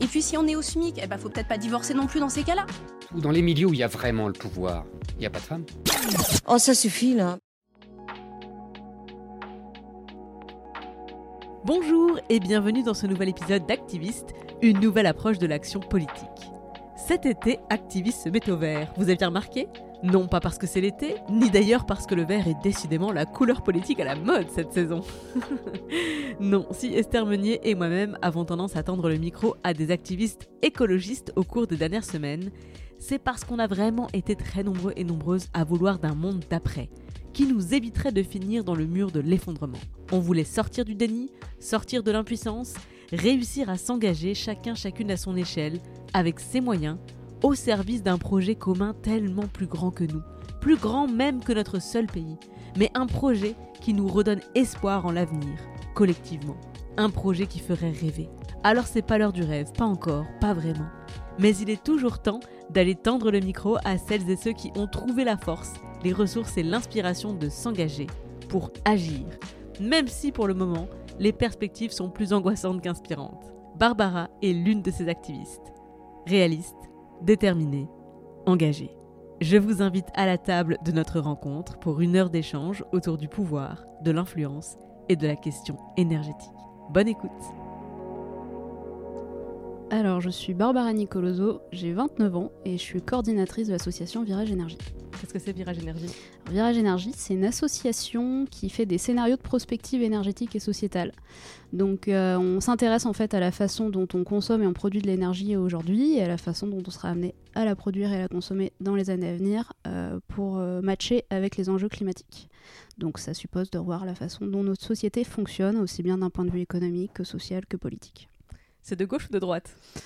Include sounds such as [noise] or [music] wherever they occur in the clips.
Et puis si on est au SMIC, eh ben faut peut-être pas divorcer non plus dans ces cas-là. Dans les milieux où il y a vraiment le pouvoir, il n'y a pas de femmes. Oh, ça suffit là. Bonjour et bienvenue dans ce nouvel épisode d'Activiste, une nouvelle approche de l'action politique. Cet été, Activiste se met au vert. Vous aviez remarqué? Non pas parce que c'est l'été, ni d'ailleurs parce que le vert est décidément la couleur politique à la mode cette saison. [laughs] non, si Esther Meunier et moi-même avons tendance à tendre le micro à des activistes écologistes au cours des dernières semaines, c'est parce qu'on a vraiment été très nombreux et nombreuses à vouloir d'un monde d'après, qui nous éviterait de finir dans le mur de l'effondrement. On voulait sortir du déni, sortir de l'impuissance, réussir à s'engager chacun chacune à son échelle, avec ses moyens, au service d'un projet commun tellement plus grand que nous, plus grand même que notre seul pays, mais un projet qui nous redonne espoir en l'avenir, collectivement. Un projet qui ferait rêver. Alors c'est pas l'heure du rêve, pas encore, pas vraiment. Mais il est toujours temps d'aller tendre le micro à celles et ceux qui ont trouvé la force, les ressources et l'inspiration de s'engager pour agir, même si pour le moment, les perspectives sont plus angoissantes qu'inspirantes. Barbara est l'une de ces activistes. Réaliste, déterminée, engagée. Je vous invite à la table de notre rencontre pour une heure d'échange autour du pouvoir, de l'influence et de la question énergétique. Bonne écoute Alors, je suis Barbara Nicoloso, j'ai 29 ans et je suis coordinatrice de l'association Virage Énergie. Qu'est-ce que c'est Virage Énergie? Virage Énergie, c'est une association qui fait des scénarios de prospective énergétique et sociétale. Donc, euh, on s'intéresse en fait à la façon dont on consomme et on produit de l'énergie aujourd'hui et à la façon dont on sera amené à la produire et à la consommer dans les années à venir euh, pour euh, matcher avec les enjeux climatiques. Donc, ça suppose de revoir la façon dont notre société fonctionne, aussi bien d'un point de vue économique que social que politique. C'est de gauche ou de droite [laughs]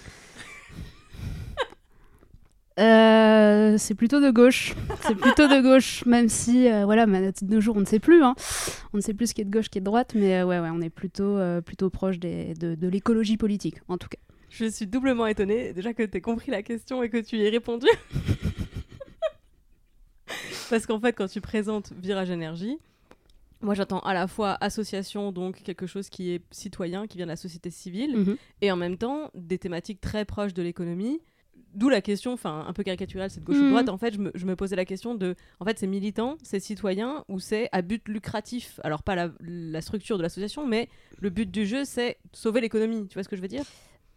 Euh, c'est plutôt de gauche. C'est plutôt de gauche, même si, euh, voilà, mais de nos jours, on ne sait plus. Hein. On ne sait plus ce qui est de gauche, ce qui est de droite, mais euh, ouais, ouais, on est plutôt, euh, plutôt proche des, de, de l'écologie politique, en tout cas. Je suis doublement étonnée, déjà que tu aies compris la question et que tu y aies répondu. [laughs] Parce qu'en fait, quand tu présentes Virage Énergie, moi j'attends à la fois association, donc quelque chose qui est citoyen, qui vient de la société civile, Mhm. et en même temps des thématiques très proches de l'économie. D'où la question, enfin un peu caricaturale, c'est de gauche ou Mhm. droite. En fait, je me, je me posais la question de, en fait, c'est militant, c'est citoyen ou c'est à but lucratif? Alors pas la, la structure de l'association, mais le but du jeu, c'est sauver l'économie. Tu vois ce que je veux dire?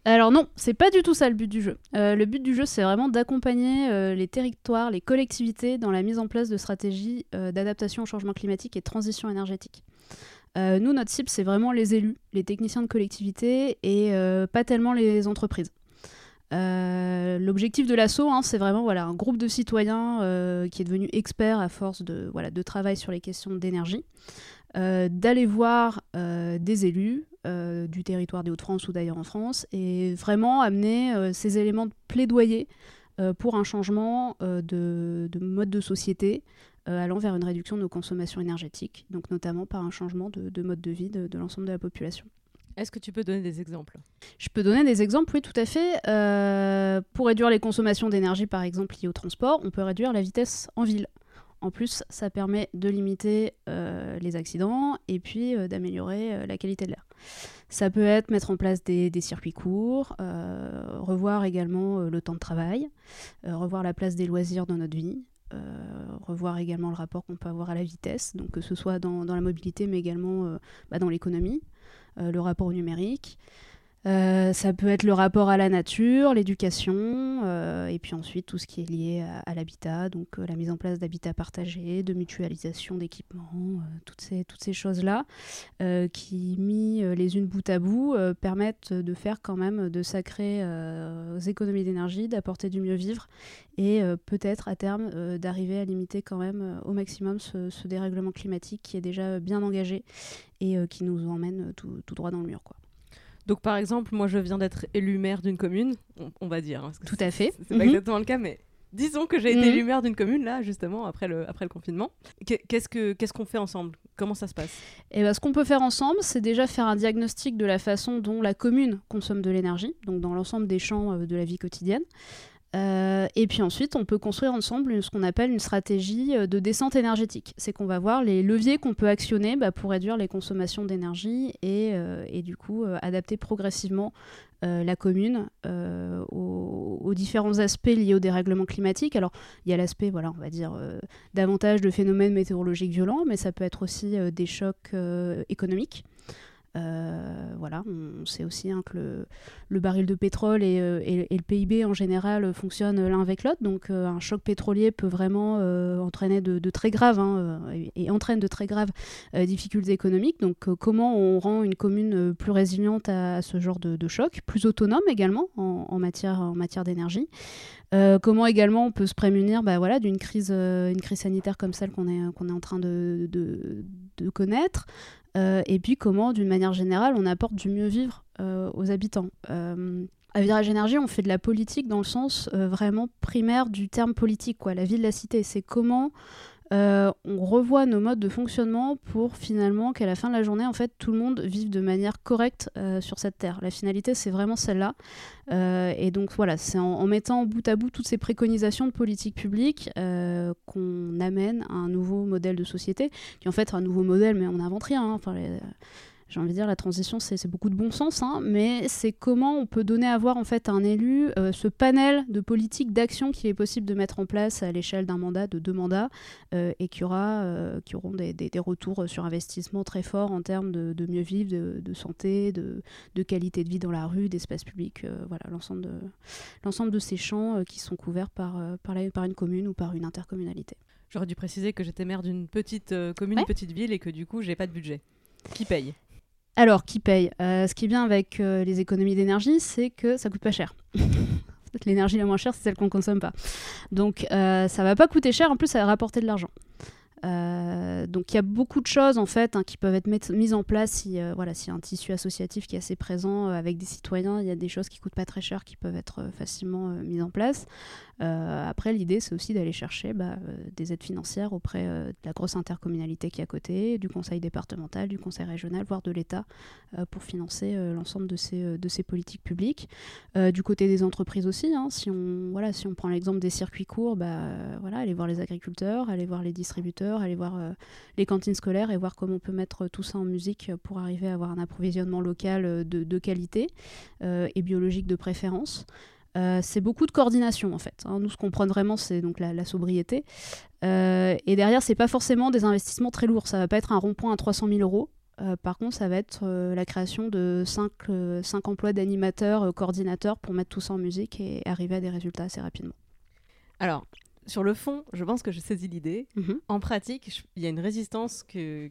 Alors non, c'est pas du tout ça le but du jeu. Euh, le but du jeu, c'est vraiment d'accompagner euh, les territoires, les collectivités dans la mise en place de stratégies euh, d'adaptation au changement climatique et de transition énergétique. Nous, notre cible, c'est vraiment les élus, les techniciens de collectivité et pas tellement les entreprises. L'objectif de l'assaut, hein, c'est vraiment voilà, un groupe de citoyens qui est devenu expert à force de, travail sur les questions d'énergie, d'aller voir des élus euh, du territoire des Hauts-de-France ou d'ailleurs en France et vraiment amener euh, ces éléments de plaidoyer euh, pour un changement de, de mode de société allant vers une réduction de nos consommations énergétiques, donc notamment par un changement de, de mode de vie de- de l'ensemble de la population. Est-ce que tu peux donner des exemples? Je peux donner des exemples, oui, tout à fait. Pour réduire les consommations d'énergie, par exemple, liées au transport, on peut réduire la vitesse en ville. En plus, ça permet de limiter euh, les accidents et puis euh, d'améliorer euh, la qualité de l'air. Ça peut être mettre en place des, circuits courts, revoir également le temps de travail, revoir la place des loisirs dans notre vie, revoir également le rapport qu'on peut avoir à la vitesse, que ce soit dans, la mobilité mais également bah, dans l'économie. le rapport au numérique. Euh, ça peut être le rapport à la nature, l'éducation, euh, et puis ensuite tout ce qui est lié à, l'habitat, donc euh, la mise en place d'habitats partagés, de mutualisation d'équipements, toutes ces, choses-là, qui, mis les unes bout à bout, permettent de faire quand même de sacrées économies d'énergie, d'apporter du mieux vivre, et peut-être à terme d'arriver à limiter quand même au maximum ce, dérèglement climatique qui est déjà bien engagé et qui nous emmène tout, tout droit dans le mur. Quoi. Donc, par exemple, moi, je viens d'être élu maire d'une commune, on, va dire. Hein, Tout à fait. C'est pas mhm. exactement le cas, mais disons que j'ai été mhm. élu maire d'une commune, là, justement, après le, après le confinement. Qu'est-ce qu'on ce qu'on fait ensemble? Comment ça se passe? Eh ben, Ce qu'on peut faire ensemble, c'est déjà faire un diagnostic de la façon dont la commune consomme de l'énergie, donc dans l'ensemble des champs euh, de la vie quotidienne. Euh, et puis ensuite, on peut construire ensemble ce qu'on appelle une stratégie euh, de descente énergétique. C'est qu'on va voir les leviers qu'on peut actionner bah, pour réduire les consommations d'énergie et, euh, du coup adapter progressivement la commune aux, aux, différents aspects liés au dérèglement climatique. Alors, il y a l'aspect, voilà, on va dire, davantage de phénomènes météorologiques violents, mais ça peut être aussi des chocs économiques. Euh, voilà, on sait aussi hein, que le, baril de pétrole euh, et, le PIB en général fonctionnent l'un avec l'autre, donc euh, un choc pétrolier peut vraiment entraîner de, très graves hein, et, entraîne de très graves difficultés économiques. Donc comment on rend une commune plus résiliente à, ce genre de, choc, plus autonome également en matière d'énergie? Comment également on peut se prémunir bah, voilà, d'une crise, une crise sanitaire comme celle qu'on est, qu'on est en train de, de connaître euh, et puis comment, d'une manière générale, on apporte du mieux vivre euh, aux habitants. Euh, à Virage Énergie, on fait de la politique dans le sens vraiment primaire du terme politique, quoi, la vie de la cité. C'est comment euh, on revoit nos modes de fonctionnement pour finalement qu'à la fin de la journée, en fait, tout le monde vive de manière correcte euh, sur cette terre. La finalité, c'est vraiment celle-là. Euh, et donc voilà, c'est en, mettant bout à bout toutes ces préconisations de politique publique qu'on amène à un nouveau modèle de société, qui en fait un nouveau modèle, mais on n'invente rien. Hein. J'ai envie de dire, la transition, c'est beaucoup de bon sens, hein, mais c'est comment on peut donner à voir en fait à un élu euh, ce panel de politiques d'action qu'il est possible de mettre en place à l'échelle d'un mandat, de deux mandats, euh, et qui, aura, euh, qui auront des, des, retours sur investissement très forts en termes de, de mieux vivre, de, de santé, de, de, qualité de vie dans la rue, d'espace public, voilà, l'ensemble de, l'ensemble de ces champs qui sont couverts par, par, la, par une commune ou par une intercommunalité. J'aurais dû préciser que j'étais maire d'une petite commune, une petite ville, et que du coup, j'ai pas de budget. Qui paye? Alors, qui paye? Euh, Ce qui est bien avec euh, les économies d'énergie, c'est que ça coûte pas cher. [laughs] L'énergie la moins chère, c'est celle qu'on consomme pas. Donc, euh, ça va pas coûter cher. En plus, ça va rapporter de l'argent. Donc il y a beaucoup de choses en fait hein, qui peuvent être mises en place si voilà si y a un tissu associatif qui est assez présent avec des citoyens il y a des choses qui coûtent pas très cher qui peuvent être facilement mises en place euh, après, l'idée, c'est aussi d'aller chercher bah, euh, des aides financières auprès euh, de la grosse intercommunalité qui est à côté, du conseil départemental, du conseil régional, voire de l'État, pour financer l'ensemble de ces, de ces politiques publiques. du côté des entreprises aussi, hein, si, on, voilà, si on prend l'exemple des circuits courts, bah, voilà, aller voir les agriculteurs, aller voir les distributeurs, aller voir les cantines scolaires et voir comment on peut mettre tout ça en musique pour arriver à avoir un approvisionnement local de, de qualité et biologique de préférence. Euh, c'est beaucoup de coordination en fait. Hein. Nous, ce qu'on prend vraiment, c'est donc la, sobriété. Euh, et derrière, c'est pas forcément des investissements très lourds. Ça va pas être un rond-point à 300 000 euros. Euh, par contre, ça va être la création de 5, emplois d'animateurs, coordinateurs pour mettre tout ça en musique et arriver à des résultats assez rapidement. Alors, sur le fond, je pense que je saisis l'idée. Mhm. En pratique, il y a une résistance que,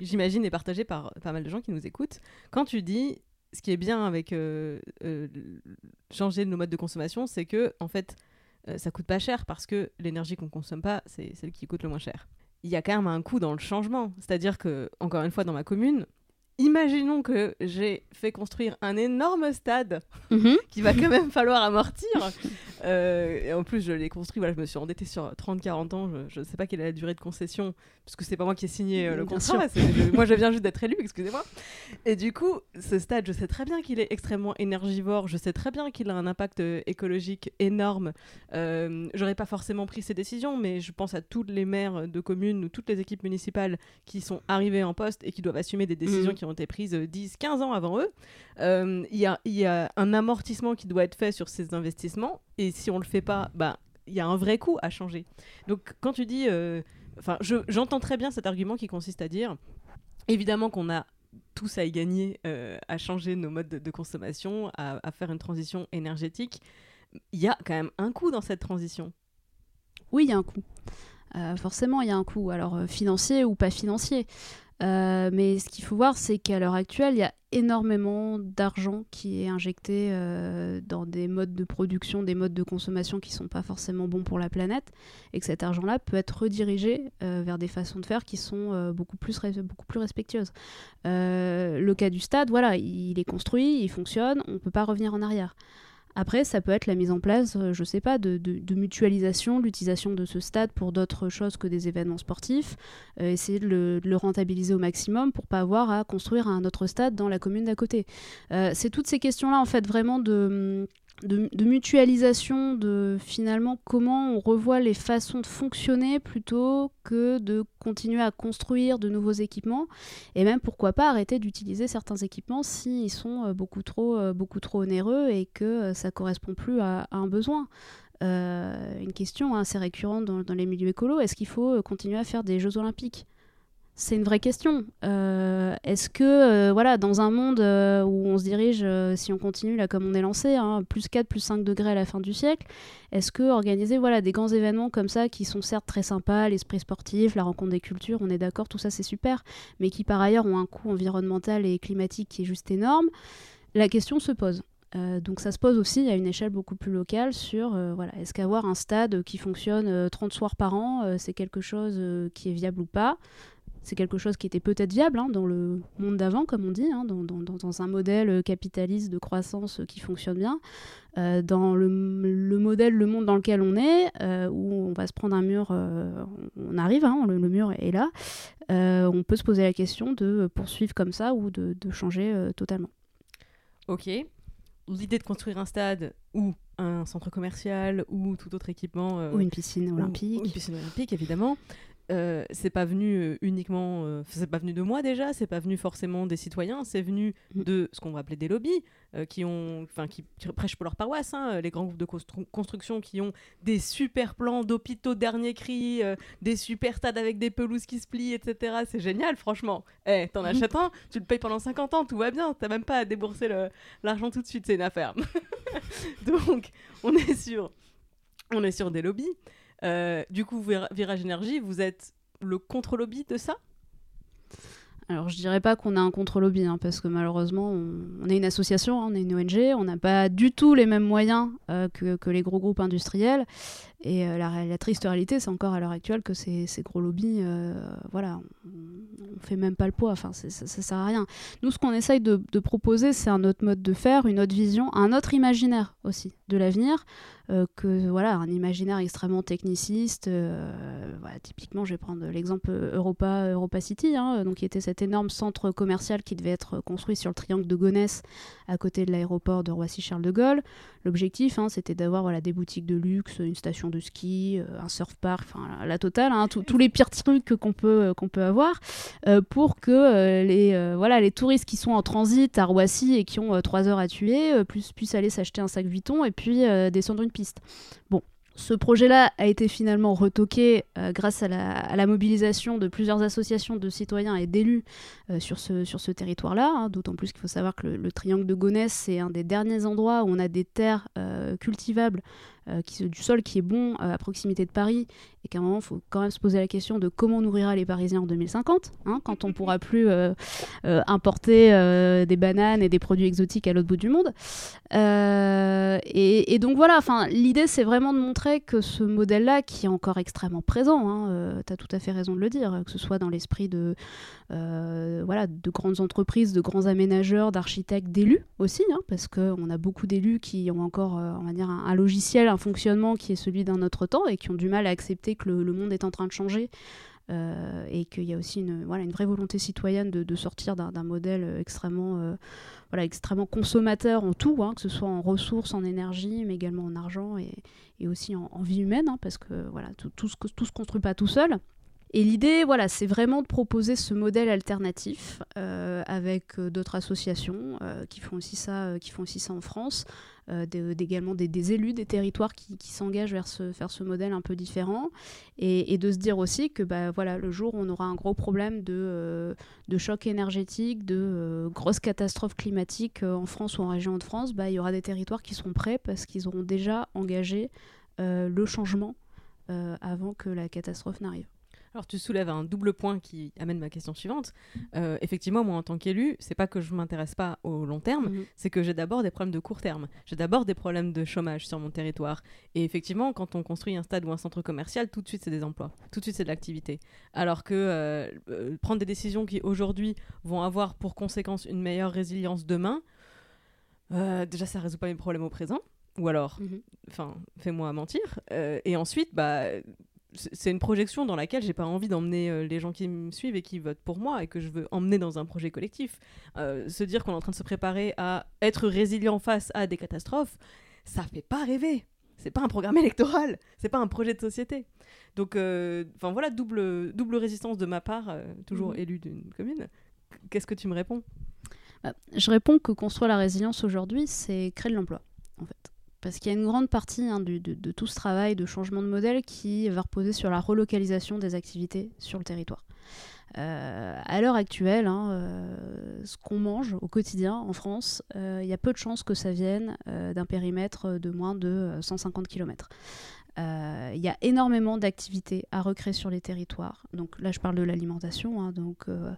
j'imagine, est partagée par pas mal de gens qui nous écoutent. Quand tu dis ce qui est bien avec euh, euh, changer nos modes de consommation, c'est que en fait, euh, ça coûte pas cher parce que l'énergie qu'on consomme pas, c'est celle qui coûte le moins cher. Il y a quand même un coût dans le changement, c'est-à-dire que encore une fois dans ma commune, imaginons que j'ai fait construire un énorme stade mhm. [laughs] qui va quand même falloir amortir. Euh, et en plus, je l'ai construit, voilà, je me suis endettée sur 30-40 ans. Je ne sais pas quelle est la durée de concession, parce que c'est pas moi qui ai signé euh, le contrat. moi, je viens juste d'être élu, excusez-moi. Et du coup, ce stade, je sais très bien qu'il est extrêmement énergivore. Je sais très bien qu'il a un impact euh, écologique énorme. J'aurais pas forcément pris ces décisions, mais je pense à tous les maires de communes ou toutes les équipes municipales qui sont arrivés en poste et qui doivent assumer des décisions mhm. qui ont été prises 10-15 euh, ans avant eux. Euh, il y, a, un amortissement qui doit être fait sur ces investissements. Et si on ne le fait pas, bah, il y a un vrai coût à changer. Donc quand tu dis... Euh, enfin, j'entends très bien cet argument qui consiste à dire, évidemment qu'on a tous à y gagner, à changer nos modes de, consommation, à, faire une transition énergétique. Il y a quand même un coût dans cette transition. Oui, il y a un coût. Forcément, il y a un coût, alors financier ou pas financier. Euh, mais ce qu'il faut voir, c'est qu'à l'heure actuelle, il y a énormément d'argent qui est injecté euh, dans des modes de production, des modes de consommation qui ne sont pas forcément bons pour la planète, et que cet argent-là peut être redirigé euh, vers des façons de faire qui sont beaucoup, plus beaucoup plus respectueuses. Le cas du stade, voilà, il est construit, il fonctionne, on ne peut pas revenir en arrière. Après, ça peut être la mise en place, euh, je sais pas, de, mutualisation, l'utilisation de ce stade pour d'autres choses que des événements sportifs, euh, essayer de le, de le rentabiliser au maximum pour pas avoir à construire un autre stade dans la commune d'à côté. Euh, c'est toutes ces questions-là, en fait, vraiment de, de, mutualisation, de finalement comment on revoit les façons de fonctionner plutôt que de continuer à construire de nouveaux équipements et même pourquoi pas arrêter d'utiliser certains équipements s'ils sont euh, beaucoup trop, euh, beaucoup trop onéreux et que euh, ça correspond plus à, un besoin. Une question assez récurrente dans, dans les milieux écolos, est-ce qu'il faut continuer à faire des Jeux olympiques? C'est une vraie question. Euh, Est-ce que, euh, voilà, dans un monde euh, où on se dirige, si on continue là comme on est lancé, hein, plus 4, plus 5 degrés à la fin du siècle, est-ce que organiser voilà, des grands événements comme ça, qui sont certes très sympas, l'esprit sportif, la rencontre des cultures, on est d'accord, tout ça c'est super, mais qui par ailleurs ont un coût environnemental et climatique qui est juste énorme, la question se pose. Donc ça se pose aussi à une échelle beaucoup plus locale sur voilà, est-ce qu'avoir un stade qui fonctionne euh, 30 soirs par an, c'est quelque chose qui est viable ou pas? C'est quelque chose qui était peut-être viable hein, dans le monde d'avant, comme on dit, hein, dans, dans- dans- dans un modèle capitaliste de croissance qui fonctionne bien. Euh, dans le, le modèle, le monde dans lequel on est, euh, où on va se prendre un mur, euh, on arrive, hein, le, le mur est là, on peut se poser la question de poursuivre comme ça ou de, de changer totalement. Ok. L'idée de construire un stade ou un centre commercial ou tout autre équipement. Ou une piscine ou- olympique. ou une piscine olympique, évidemment. Euh, c'est pas venu euh, uniquement, euh, c'est pas venu de moi déjà, c'est pas venu forcément des citoyens, c'est venu Mm. de ce qu'on va appeler des lobbies, euh, qui ont, enfin, qui, qui prêchent pour leur paroisse, hein, les grands groupes de constru- construction qui ont des super plans d'hôpitaux dernier cri, des super stades avec des pelouses qui se plient, etc. C'est génial, franchement. Eh, t'en achètes un, tu le payes pendant 50 ans, tout va bien, t'as même pas à débourser l'argent tout de suite, c'est une affaire. [laughs] Donc, on est sur, on est sur des lobbies. Euh, du coup, Vira- Virage Énergie, vous êtes le contre-lobby de ça? Alors je dirais pas qu'on a un contre-lobby, hein, parce que malheureusement on, est une association, hein, on est une ONG, on n'a pas du tout les mêmes moyens euh, que les gros groupes industriels. Et euh, la, triste réalité, c'est encore à l'heure actuelle que ces, gros lobbies, euh, voilà, on, on fait même pas le poids, enfin ça, ça sert à rien. Nous, ce qu'on essaye de, proposer, c'est un autre mode de faire, une autre vision, un autre imaginaire aussi de l'avenir, euh, que voilà, un imaginaire extrêmement techniciste. voilà, typiquement, je vais prendre l'exemple Europa, Europa City, hein, donc qui était cet énorme centre commercial qui devait être construit sur le triangle de Gonesse, à côté de l'aéroport de Roissy-Charles de Gaulle. L'objectif, hein, c'était d'avoir voilà, des boutiques de luxe, une station de ski, euh, un surf park, enfin la, totale, hein, tous les pires trucs qu'on peut, euh, qu'on peut avoir, euh, pour que les, voilà, les touristes qui sont en transit à Roissy et qui ont euh, trois heures à tuer puissent, aller s'acheter un sac Vuitton et puis descendre une piste. Bon, ce projet-là a été finalement retoqué grâce à la, mobilisation de plusieurs associations de citoyens et d'élus sur ce, sur ce territoire-là, hein, d'autant plus qu'il faut savoir que le, le triangle de Gonesse, c'est un des derniers endroits où on a des terres cultivables, qui, du sol qui est bon euh, à proximité de Paris, et qu'à un moment, il faut quand même se poser la question de comment nourrira les Parisiens en 2050, hein, quand on pourra plus euh, euh, importer euh, des bananes et des produits exotiques à l'autre bout du monde. Euh, et, donc voilà, l'idée c'est vraiment de montrer que ce modèle-là, qui est encore extrêmement présent, hein, tu as tout à fait raison de le dire, que ce soit dans l'esprit de, euh, voilà, de grandes entreprises, de grands aménageurs, d'architectes, d'élus aussi, hein, parce qu'on a beaucoup d'élus qui ont encore euh, on va dire, un, un logiciel, un fonctionnement qui est celui d'un autre temps et qui ont du mal à accepter que le, monde est en train de changer. euh, et qu'il y a aussi une, voilà, une vraie volonté citoyenne de, sortir d'un modèle extrêmement, euh, voilà, extrêmement consommateur en tout, hein, que ce soit en ressources, en énergie, mais également en argent et, aussi en, vie humaine, hein, parce que voilà, tout, tout, se, tout se construit pas tout seul. Et l'idée, voilà, c'est vraiment de proposer ce modèle alternatif euh, avec d'autres associations qui font aussi ça, qui font aussi ça en France, également des, élus des territoires qui, s'engagent vers ce, ce modèle un peu différent, et, de se dire aussi que, bah, voilà, le jour où on aura un gros problème de, de choc énergétique, de grosses catastrophes climatiques en France ou en région de France, bah, il y aura des territoires qui sont prêts parce qu'ils auront déjà engagé le changement avant que la catastrophe n'arrive. Alors tu soulèves un double point qui amène ma question suivante. Euh, effectivement, moi en tant qu'élu, c'est pas que je m'intéresse pas au long terme, mhm. c'est que j'ai d'abord des problèmes de court terme. J'ai d'abord des problèmes de chômage sur mon territoire. Et effectivement, quand on construit un stade ou un centre commercial, tout de suite c'est des emplois, tout de suite c'est de l'activité. Alors que euh, euh, prendre des décisions qui aujourd'hui vont avoir pour conséquence une meilleure résilience demain, déjà ça résout pas mes problèmes au présent. Ou alors, mhm. enfin, fais-moi mentir. et ensuite, bah, c'est une projection dans laquelle j'ai pas envie d'emmener euh, les gens qui me suivent et qui votent pour moi et que je veux emmener dans un projet collectif. Euh, se dire qu'on est en train de se préparer à être résilient face à des catastrophes, ça fait pas rêver. C'est pas un programme [laughs] électoral, c'est pas un projet de société. Donc, euh, enfin voilà, double, double résistance de ma part, toujours mmh. élu d'une commune. Qu'est-ce que tu me réponds? Bah, Je réponds que construire la résilience aujourd'hui, c'est créer de l'emploi, en fait. Parce qu'il y a une grande partie hein, de, tout ce travail de changement de modèle qui va reposer sur la relocalisation des activités sur le territoire. Euh, à l'heure actuelle, hein, euh, ce qu'on mange au quotidien en France, euh, il y a peu de chances que ça vienne d'un périmètre de moins de 150 km. Euh, il y a énormément d'activités à recréer sur les territoires. Donc là, je parle de l'alimentation. Hein. donc, euh,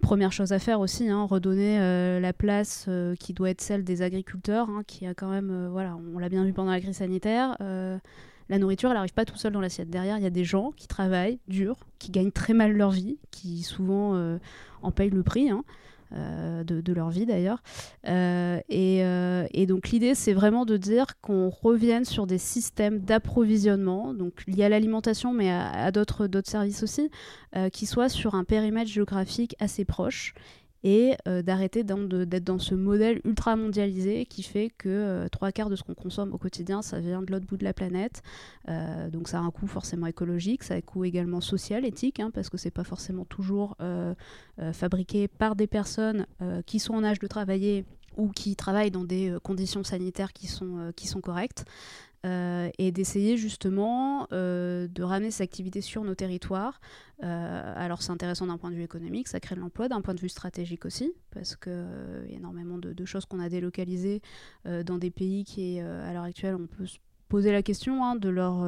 première chose à faire aussi, hein, redonner euh, la place qui doit être celle des agriculteurs, hein, qui a quand même, voilà, on l'a bien vu pendant la crise sanitaire. la nourriture, elle n'arrive pas tout seul dans l'assiette. Derrière, il y a des gens qui travaillent dur, qui gagnent très mal leur vie, qui souvent en payent le prix. Euh, de, leur vie d'ailleurs. Euh, euh, et, donc l'idée, c'est vraiment de dire qu'on revienne sur des systèmes d'approvisionnement, donc liés à l'alimentation, mais à, d'autres services aussi, qui soient sur un périmètre géographique assez proche et euh, d'arrêter d'être dans ce modèle ultra mondialisé qui fait que euh, trois quarts de ce qu'on consomme au quotidien, ça vient de l'autre bout de la planète. Euh, donc ça a un coût forcément écologique, ça a un coût également social, éthique, hein, parce que c'est pas forcément toujours fabriqué par des personnes qui sont en âge de travailler ou qui travaillent dans des conditions sanitaires qui sont, qui sont correctes. Euh, et d'essayer justement euh, de ramener ces activités sur nos territoires. Euh, alors c'est intéressant d'un point de vue économique, ça crée de l'emploi, d'un point de vue stratégique aussi, parce qu'il y a énormément de, choses qu'on a délocalisées dans des pays qui, à l'heure actuelle, on peut se poser la question hein, de leur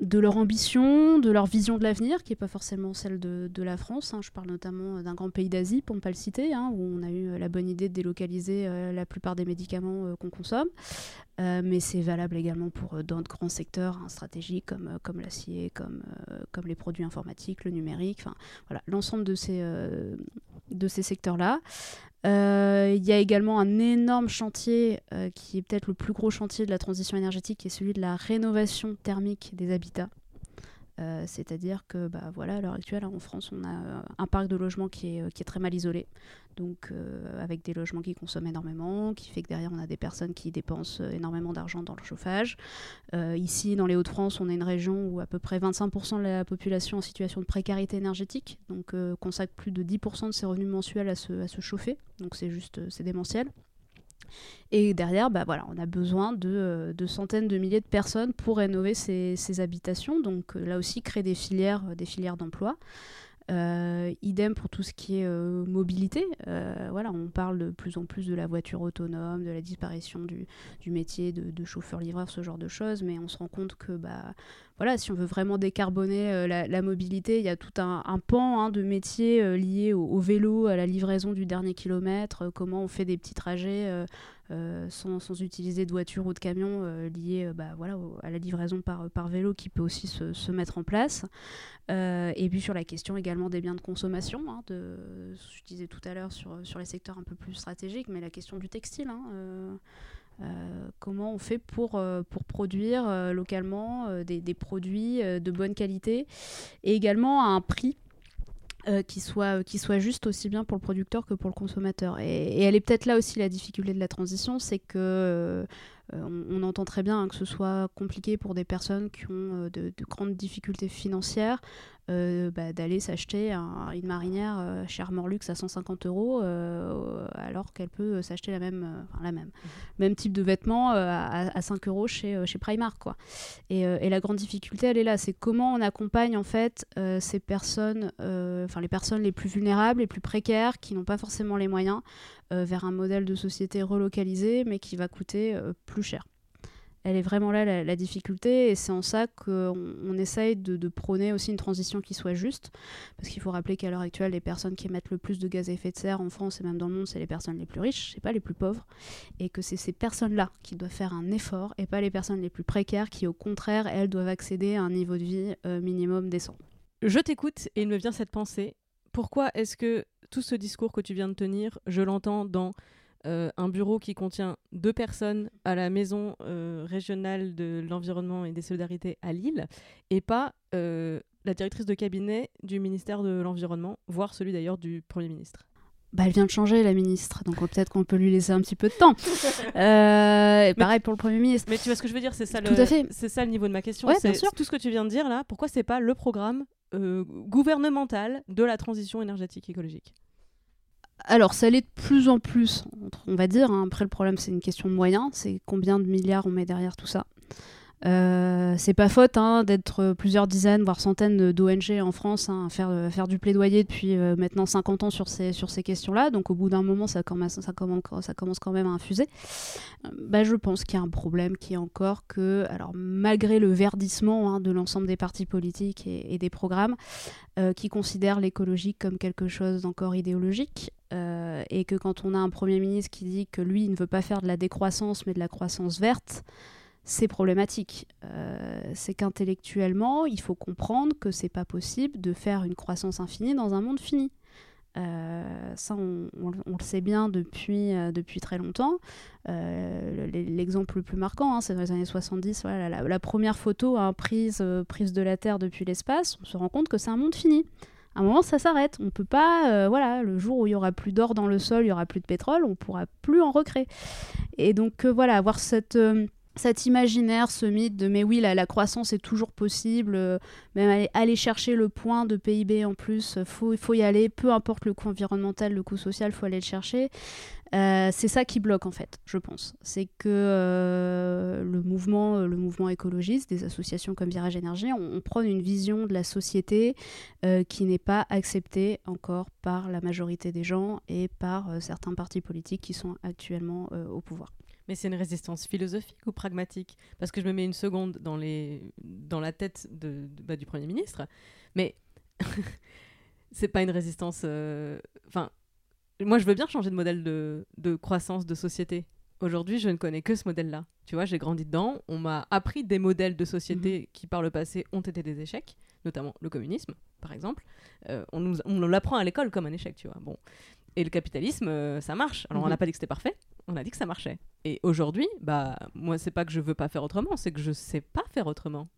de leur ambition, de leur vision de l'avenir, qui n'est pas forcément celle de, la France. Hein. Je parle notamment d'un grand pays d'Asie, pour ne pas le citer, hein, où on a eu la bonne idée de délocaliser euh, la plupart des médicaments euh, qu'on consomme. Euh, mais c'est valable également pour d'autres grands secteurs hein, stratégiques comme, l'acier, comme, comme les produits informatiques, le numérique, l'ensemble de ces, de ces secteurs-là. Euh, il y a également un énorme chantier euh, qui est peut-être le plus gros chantier de la transition énergétique, qui est celui de la rénovation thermique des habitats. Euh, c'est-à-dire que bah, voilà, à l'heure actuelle, en France, on a euh, un parc de logements qui est, euh, est très mal isolé. Donc, avec des logements qui consomment énormément, qui fait que derrière, on a des personnes qui dépensent énormément d'argent dans le chauffage. ici, dans les Hauts-de-France, on est une région où à peu près 25% de la population en situation de précarité énergétique, donc consacre plus de 10% de ses revenus mensuels à se, à se chauffer. Donc, c'est juste, c'est démentiel. Et derrière, bah on a besoin de, euh, de, centaines de milliers de personnes pour rénover ces, ces habitations. Donc euh, là aussi, créer des filières, euh, des filières d'emploi. Euh, idem pour tout ce qui est euh, mobilité. Euh, voilà, on parle de plus en plus de la voiture autonome, de la disparition du, métier de, chauffeur-livreur, ce genre de choses, mais on se rend compte que bah, voilà, si on veut vraiment décarboner la, mobilité, il y a tout un, pan hein, de métiers liés au, vélo, à la livraison du dernier kilomètre, comment on fait des petits trajets. Sans, sans, utiliser de voiture ou de camion liés bah, voilà, à la livraison par, vélo qui peut aussi se, mettre en place. et puis sur la question également des biens de consommation, hein, de, je disais tout à l'heure sur, sur les secteurs un peu plus stratégiques, mais la question du textile. Hein, euh, euh, comment on fait pour, euh, pour produire localement des, produits de bonne qualité et également à un prix qui, soit, qui soit juste aussi bien pour le producteur que pour le consommateur. Et, elle est peut-être là aussi la difficulté de la transition, c'est que on, on, entend très bien hein, que ce soit compliqué pour des personnes qui ont de, grandes difficultés financières euh, bah, d'aller s'acheter un, une marinière euh, chez Armor Luxe à 150 euros euh, alors qu'elle peut s'acheter la même, la même, mmh. même type de vêtements à, à, 5 euros chez, chez Primark. Quoi. Et, et, la grande difficulté, elle est là, c'est comment on accompagne en fait ces personnes, enfin les personnes les plus vulnérables, les plus précaires, qui n'ont pas forcément les moyens, vers un modèle de société relocalisé, mais qui va coûter plus cher elle est vraiment là la, difficulté et c'est en ça qu'on on essaye de, prôner aussi une transition qui soit juste. Parce qu'il faut rappeler qu'à l'heure actuelle les personnes qui émettent le plus de gaz à effet de serre en France et même dans le monde c'est les personnes les plus riches c'est pas les plus pauvres. Et que c'est ces personnes là qui doivent faire un effort et pas les personnes les plus précaires qui au contraire elles doivent accéder à un niveau de vie euh, minimum décent. Je t'écoute et il me vient cette pensée. Pourquoi est-ce que tout ce discours que tu viens de tenir je l'entends dans euh, un bureau qui contient deux personnes à la maison euh, régionale de l'environnement et des solidarités à Lille et pas euh, la directrice de cabinet du ministère de l'Environnement, voire celui d'ailleurs du Premier ministre. Bah, elle vient de changer, la ministre, donc peut-être qu'on peut lui laisser un petit peu de temps. [laughs] et pareil pour le Premier ministre. Mais tu vois ce que je veux dire, c'est ça, le... c'est ça le niveau de ma question. Ouais, c'est sûr. tout ce que tu viens de dire là. Pourquoi c'est pas le programme gouvernemental de la transition énergétique écologique? Alors, ça l'est de plus en plus, on va dire. Hein. Après, le problème, c'est une question de moyens. C'est combien de milliards on met derrière tout ça. Euh, c'est pas faute hein, d'être plusieurs dizaines, voire centaines d'ONG en France hein, à faire, euh, du plaidoyer depuis euh, maintenant 50 ans sur ces, questions-là. Donc au bout d'un moment, ça commence, quand même à infuser. Bah, je pense qu'il y a un problème qui est encore que, alors malgré le verdissement de l'ensemble des partis politiques et des programmes, qui considèrent l'écologie comme quelque chose d'encore idéologique, et que quand on a un Premier ministre qui dit que lui, il ne veut pas faire de la décroissance, mais de la croissance verte, c'est problématique. Euh, c'est qu'intellectuellement, il faut comprendre que c'est pas possible de faire une croissance infinie dans un monde fini. Euh, ça, on, le sait bien depuis, euh, depuis très longtemps. L'exemple le plus marquant, hein, c'est dans les années 70, voilà, la, première photo hein, prise, prise de la Terre depuis l'espace, on se rend compte que c'est un monde fini. À un moment, ça s'arrête. On peut pas, voilà, le jour où il y aura plus d'or dans le sol, il y aura plus de pétrole, on pourra plus en recréer. Et donc, voilà, avoir cette cet imaginaire, ce mythe de mais oui, la, croissance est toujours possible, euh, même aller, chercher le point de PIB en plus, il faut, faut y aller, peu importe le coût environnemental, le coût social, il faut aller le chercher. Euh, c'est ça qui bloque en fait, je pense. C'est que euh, le, mouvement, le mouvement écologiste, des associations comme Virage Énergie, on, prône une vision de la société qui n'est pas acceptée encore par la majorité des gens et par certains partis politiques qui sont actuellement au pouvoir. Mais c'est une résistance philosophique ou pragmatique? Parce que je me mets une seconde dans, les... dans la tête bah, du Premier ministre, mais [laughs] c'est pas une résistance. Euh, enfin, moi je veux bien changer de modèle de, de croissance de société. Aujourd'hui, je ne connais que ce modèle-là. Tu vois, j'ai grandi dedans. On m'a appris des modèles de société mhm. qui, par le passé, ont été des échecs, notamment le communisme, par exemple. Euh, on nous on l'apprend à l'école comme un échec, tu vois. Bon. Et le capitalisme, euh, ça marche. Alors, on n'a mhm. pas dit que c'était parfait, on a dit que ça marchait. Et aujourd'hui, bah, moi, c'est pas que je veux pas faire autrement, c'est que je sais pas faire autrement.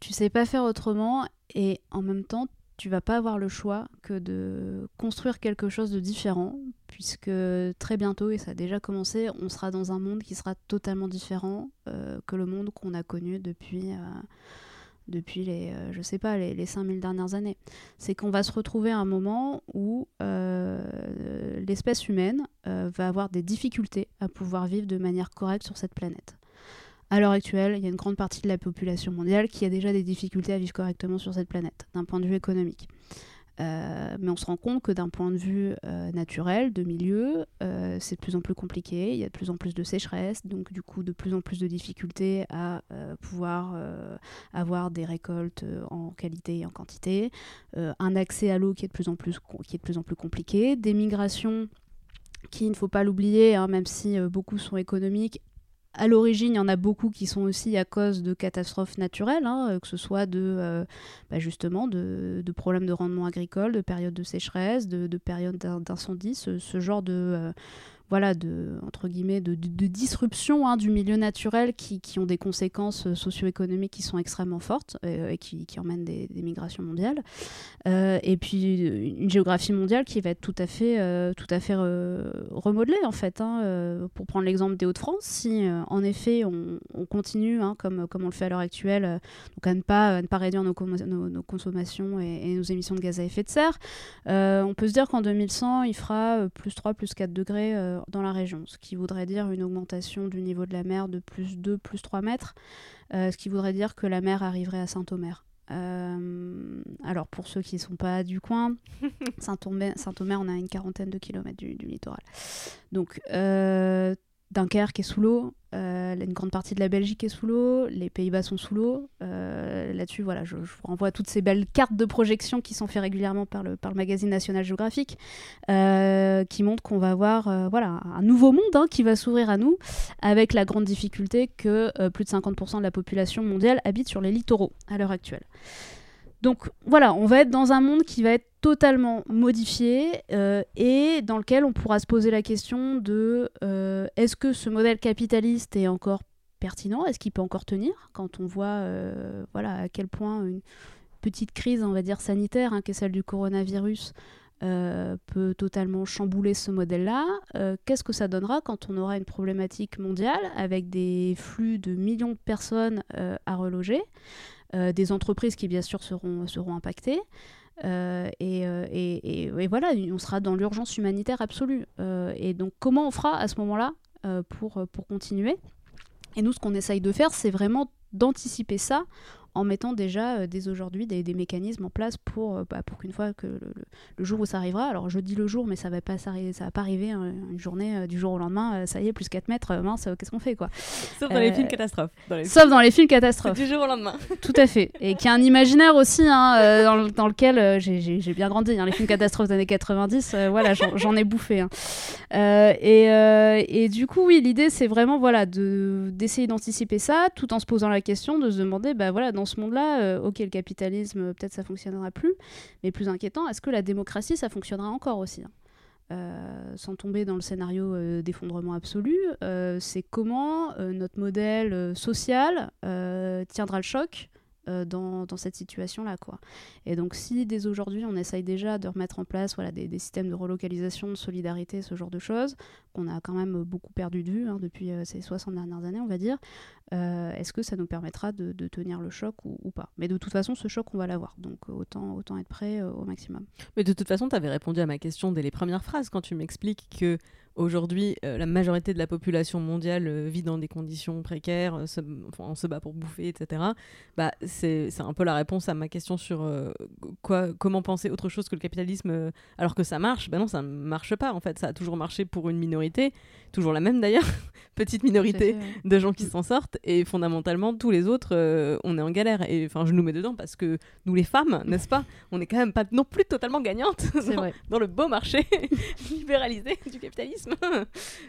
Tu sais pas faire autrement, et en même temps, tu vas pas avoir le choix que de construire quelque chose de différent, puisque très bientôt, et ça a déjà commencé, on sera dans un monde qui sera totalement différent euh, que le monde qu'on a connu depuis. Euh, depuis les, euh, je sais pas, les, les 5000 dernières années. C'est qu'on va se retrouver à un moment où l'espèce humaine va avoir des difficultés à pouvoir vivre de manière correcte sur cette planète. À l'heure actuelle, il y a une grande partie de la population mondiale qui a déjà des difficultés à vivre correctement sur cette planète, d'un point de vue économique. Euh, mais on se rend compte que d'un point de vue euh, naturel, de milieu, euh, c'est de plus en plus compliqué. Il y a de plus en plus de sécheresse, donc du coup de plus en plus de difficultés à pouvoir avoir des récoltes en qualité et en quantité. un accès à l'eau qui est de plus en plus qui est de plus en plus compliqué. Des migrations qui, il ne faut pas l'oublier, hein, même si beaucoup sont économiques, à l'origine, il y en a beaucoup qui sont aussi à cause de catastrophes naturelles, hein, que ce soit de, euh, bah, justement de, problèmes de rendement agricole, de périodes de sécheresse, de, périodes d'incendie, ce, genre de, euh, voilà, de, entre guillemets, de, de, disruption hein, du milieu naturel qui, qui, ont des conséquences euh, socio-économiques qui sont extrêmement fortes euh, et qui, qui, emmènent des, migrations mondiales. Euh, et puis une géographie mondiale qui va être tout à fait, tout à fait remodelée en fait. Hein, pour prendre l'exemple des Hauts-de-France, si en effet on, on continue, hein, comme, comme on le fait à l'heure actuelle, donc à ne pas, ne pas réduire nos, nos, nos consommations et, et, nos émissions de gaz à effet de serre, on peut se dire qu'en 2100 il fera plus 3, plus 4 degrés dans la région, ce qui voudrait dire une augmentation du niveau de la mer de plus 2, plus 3 mètres, euh, ce qui voudrait dire que la mer arriverait à Saint-Omer. Euh, alors pour ceux qui ne sont pas du coin, [laughs] Saint-Omer, Saint on a une quarantaine de kilomètres du, du littoral. Donc euh, Dunkerque est sous l'eau, euh, une grande partie de la Belgique est sous l'eau, les Pays-Bas sont sous l'eau. Euh, là-dessus, voilà, je, vous renvoie à toutes ces belles cartes de projection qui sont faites régulièrement par le, magazine National Geographic, euh, qui montrent qu'on va avoir voilà, un nouveau monde hein, qui va s'ouvrir à nous, avec la grande difficulté que plus de 50% de la population mondiale habite sur les littoraux à l'heure actuelle. Donc voilà, on va être dans un monde qui va être totalement modifié euh, et dans lequel on pourra se poser la question de euh, est-ce que ce modèle capitaliste est encore pertinent? Est-ce qu'il peut encore tenir? Quand on voit euh, voilà, à quel point une petite crise, on sanitaire, hein, qui est celle du coronavirus, peut totalement chambouler ce modèle-là. Qu'est-ce que ça donnera quand on aura une problématique mondiale avec des flux de millions de personnes à reloger? Des entreprises qui bien sûr seront, seront impactées. Euh, et, et, et, et, voilà, on sera dans l'urgence humanitaire absolue. Euh, et donc comment on fera à ce moment-là pour, pour continuer? Et nous, ce qu'on essaye de faire, c'est vraiment d'anticiper ça en mettant déjà euh, dès aujourd'hui des, des, mécanismes en place pour, euh, bah, pour qu'une fois que le, le, le, jour où ça arrivera, alors je dis le jour, mais ça va pas, ça va pas arriver hein, une journée euh, du jour au lendemain, ça y est, plus 4 mètres, mince, qu'est-ce qu'on fait quoi Sauf dans les films catastrophes. Dans les Sauf dans les films catastrophes. du jour au lendemain. Tout à fait. Et qui a un imaginaire aussi hein, dans, dans, lequel j'ai bien grandi. Hein, les films catastrophes des années 90, voilà, j'en ai bouffé. Hein. et, et du coup, oui, l'idée c'est vraiment voilà, d'essayer de, d'anticiper ça tout en se posant la question de se demander, bah voilà, dans ce monde-là, euh, ok, le capitalisme, euh, peut-être ça fonctionnera plus, mais plus inquiétant, est-ce que la démocratie, ça fonctionnera encore aussi hein? Euh, sans tomber dans le scénario d'effondrement absolu, c'est comment notre modèle social tiendra le choc dans, dans, cette situation-là. quoi? Et donc si dès aujourd'hui on essaye déjà de remettre en place voilà, des, systèmes de relocalisation, de solidarité, ce genre de choses, qu'on a quand même beaucoup perdu de vue hein, depuis euh, ces 60 dernières années, on va dire, euh, est-ce que ça nous permettra de, tenir le choc ou, pas? Mais de toute façon, ce choc, on va l'avoir. Donc autant, autant être prêt au maximum. Mais de toute façon, tu avais répondu à ma question dès les premières phrases quand tu m'expliques que Aujourd'hui, euh, la majorité de la population mondiale euh, vit dans des conditions précaires, euh, se, on se bat pour bouffer, etc. Bah, c'est un peu la réponse à ma question sur euh, quoi, comment penser autre chose que le capitalisme euh, alors que ça marche. Bah non, ça ne marche pas en fait. Ça a toujours marché pour une minorité, toujours la même d'ailleurs, [laughs] petite minorité fait, de gens qui s'en sortent. Et fondamentalement, tous les autres, euh, on est en galère. Et enfin, je nous mets dedans parce que nous, les femmes, [laughs] n'est-ce pas, on n'est quand même pas non plus totalement gagnantes dans, dans, le beau marché [laughs] libéralisé du capitalisme.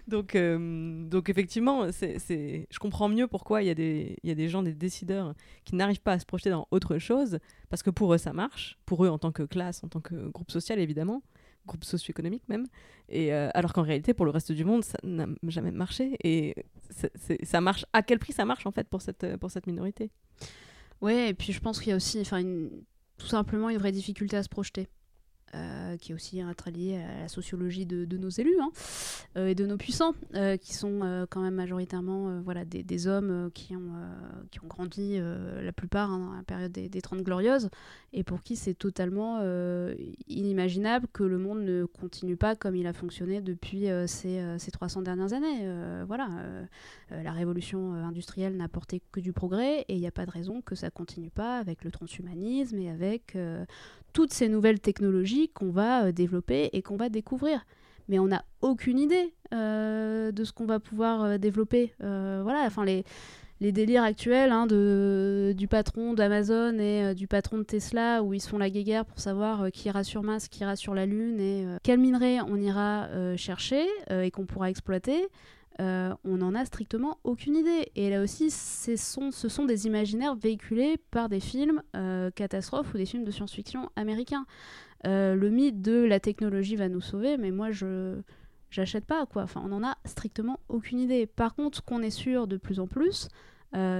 donc, euh, donc effectivement, c'est, je comprends mieux pourquoi il y, a des, y a des gens, des décideurs, qui n'arrivent pas à se projeter dans autre chose, parce que pour eux, ça marche, pour eux en tant que classe, en tant que groupe social, évidemment, groupe socio-économique même, et euh, alors qu'en réalité, pour le reste du monde, ça n'a jamais marché, et ça marche, à quel prix ça marche en fait pour cette, pour cette minorité? Oui, et puis je pense qu'il y a aussi enfin, tout simplement une vraie difficulté à se projeter. Euh, qui est aussi très lié à la sociologie de, nos élus hein, euh, et de nos puissants, euh, qui sont quand même majoritairement voilà, des, des hommes qui ont, qui ont grandi la plupart hein, dans la période des, des 30 glorieuses, et pour qui c'est totalement inimaginable que le monde ne continue pas comme il a fonctionné depuis ces, ces 300 dernières années. voilà, la révolution industrielle n'a apporté que du progrès, et il n'y a pas de raison que ça continue pas avec le transhumanisme et avec toutes ces nouvelles technologies qu'on va euh, développer et qu'on va découvrir. Mais on n'a aucune idée euh, de ce qu'on va pouvoir euh, développer. Voilà, enfin les, les délires actuels hein, de, du patron d'Amazon et du patron de Tesla où ils se font la guéguerre pour savoir qui ira sur Mars, qui ira sur la Lune et quel minerai on ira chercher et qu'on pourra exploiter. Euh, on n'en a strictement aucune idée. Et là aussi, ce sont des imaginaires véhiculés par des films euh, catastrophes ou des films de science-fiction américains. Euh, le mythe de la technologie va nous sauver, mais moi je j'achète pas quoi. Enfin, on n'en a strictement aucune idée. Par contre, ce qu'on est sûr de plus en plus,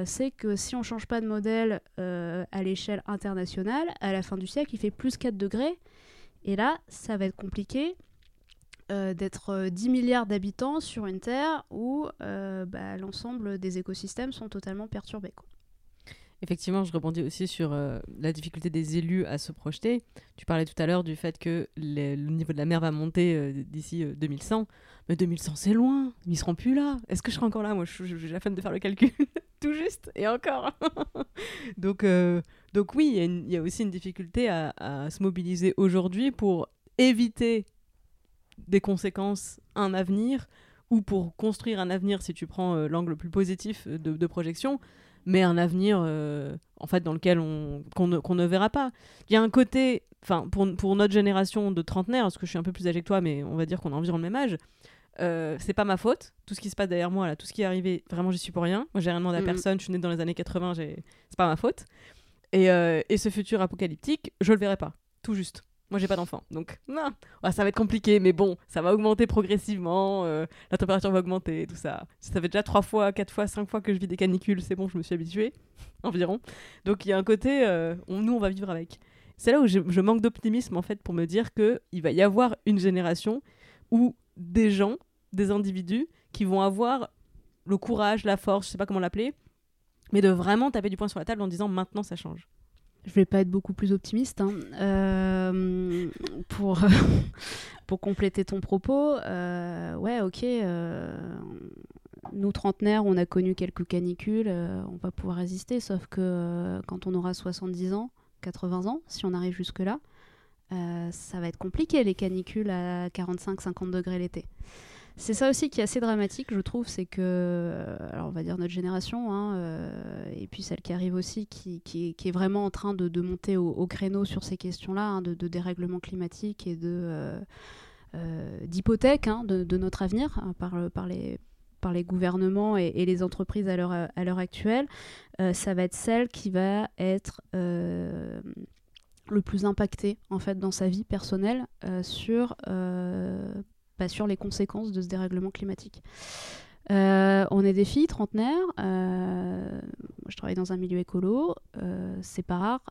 c'est que si on change pas de modèle à l'échelle internationale, à la fin du siècle, il fait plus 4 degrés. Et là, ça va être compliqué euh, d'être 10 milliards d'habitants sur une Terre où bah, l'ensemble des écosystèmes sont totalement perturbés. Effectivement, je rebondis aussi sur euh, la difficulté des élus à se projeter. Tu parlais tout à l'heure du fait que le niveau de la mer va monter euh, d'ici 2100. Euh, Mais 2100, c'est loin. Ils seront plus là. Est-ce que je serai encore là? Moi, j'ai la flemme de faire le calcul. [laughs] tout juste. Et encore. [laughs] donc, donc oui, il y, a aussi une difficulté à se mobiliser aujourd'hui pour éviter des conséquences, un avenir, ou pour construire un avenir, si tu prends l'angle plus positif de, de projection mais un avenir euh, en fait dans lequel on qu'on ne, ne, verra pas. Il y a un côté, enfin pour, pour notre génération de trentenaires, parce que je suis un peu plus âgée que toi, mais on va dire qu'on a environ le même âge. Euh, c'est pas ma faute, tout ce qui se passe derrière moi, là, tout ce qui est arrivé, vraiment j'y suis pour rien. Moi j'ai rien demandé à personne, je suis née dans les années 80, c'est pas ma faute. Et, euh, et ce futur apocalyptique, je le verrai pas, tout juste. Moi, j'ai pas d'enfant, donc non. ça va être compliqué, mais bon, ça va augmenter progressivement. Euh, la température va augmenter, tout ça. Ça fait déjà trois fois, quatre fois, cinq fois que je vis des canicules, c'est bon, je me suis habituée [laughs] environ. Donc il y a un côté, euh, nous, on va vivre avec. C'est là où je, manque d'optimisme en fait pour me dire que il va y avoir une génération où des gens, des individus, qui vont avoir le courage, la force, je sais pas comment l'appeler, mais de vraiment taper du poing sur la table en disant maintenant ça change je vais pas être beaucoup plus optimiste. Hein. Euh, pour, [laughs] pour compléter ton propos, euh, ouais, ok. Euh, nous, trentenaires, on a connu quelques canicules, on va pouvoir résister, sauf que quand on aura 70 ans, 80 ans, si on arrive jusque-là, ça va être compliqué, les canicules à 45-50 degrés l'été. C'est ça aussi qui est assez dramatique, je trouve, c'est que, euh, alors on va dire notre génération, hein, euh, et puis celle qui arrive aussi, qui, est, vraiment en train de, monter au, créneau sur ces questions-là, hein, de, dérèglement climatique et euh, d'hypothèque hein, de, notre avenir par, par, les, par les gouvernements et, les entreprises à l'heure, à l'heure actuelle, ça va être celle qui va être le plus impactée en fait dans sa vie personnelle sur sur les conséquences de ce dérèglement climatique. Euh, on est des filles trentenaires. Euh, je travaille dans un milieu écolo. Euh, c'est pas rare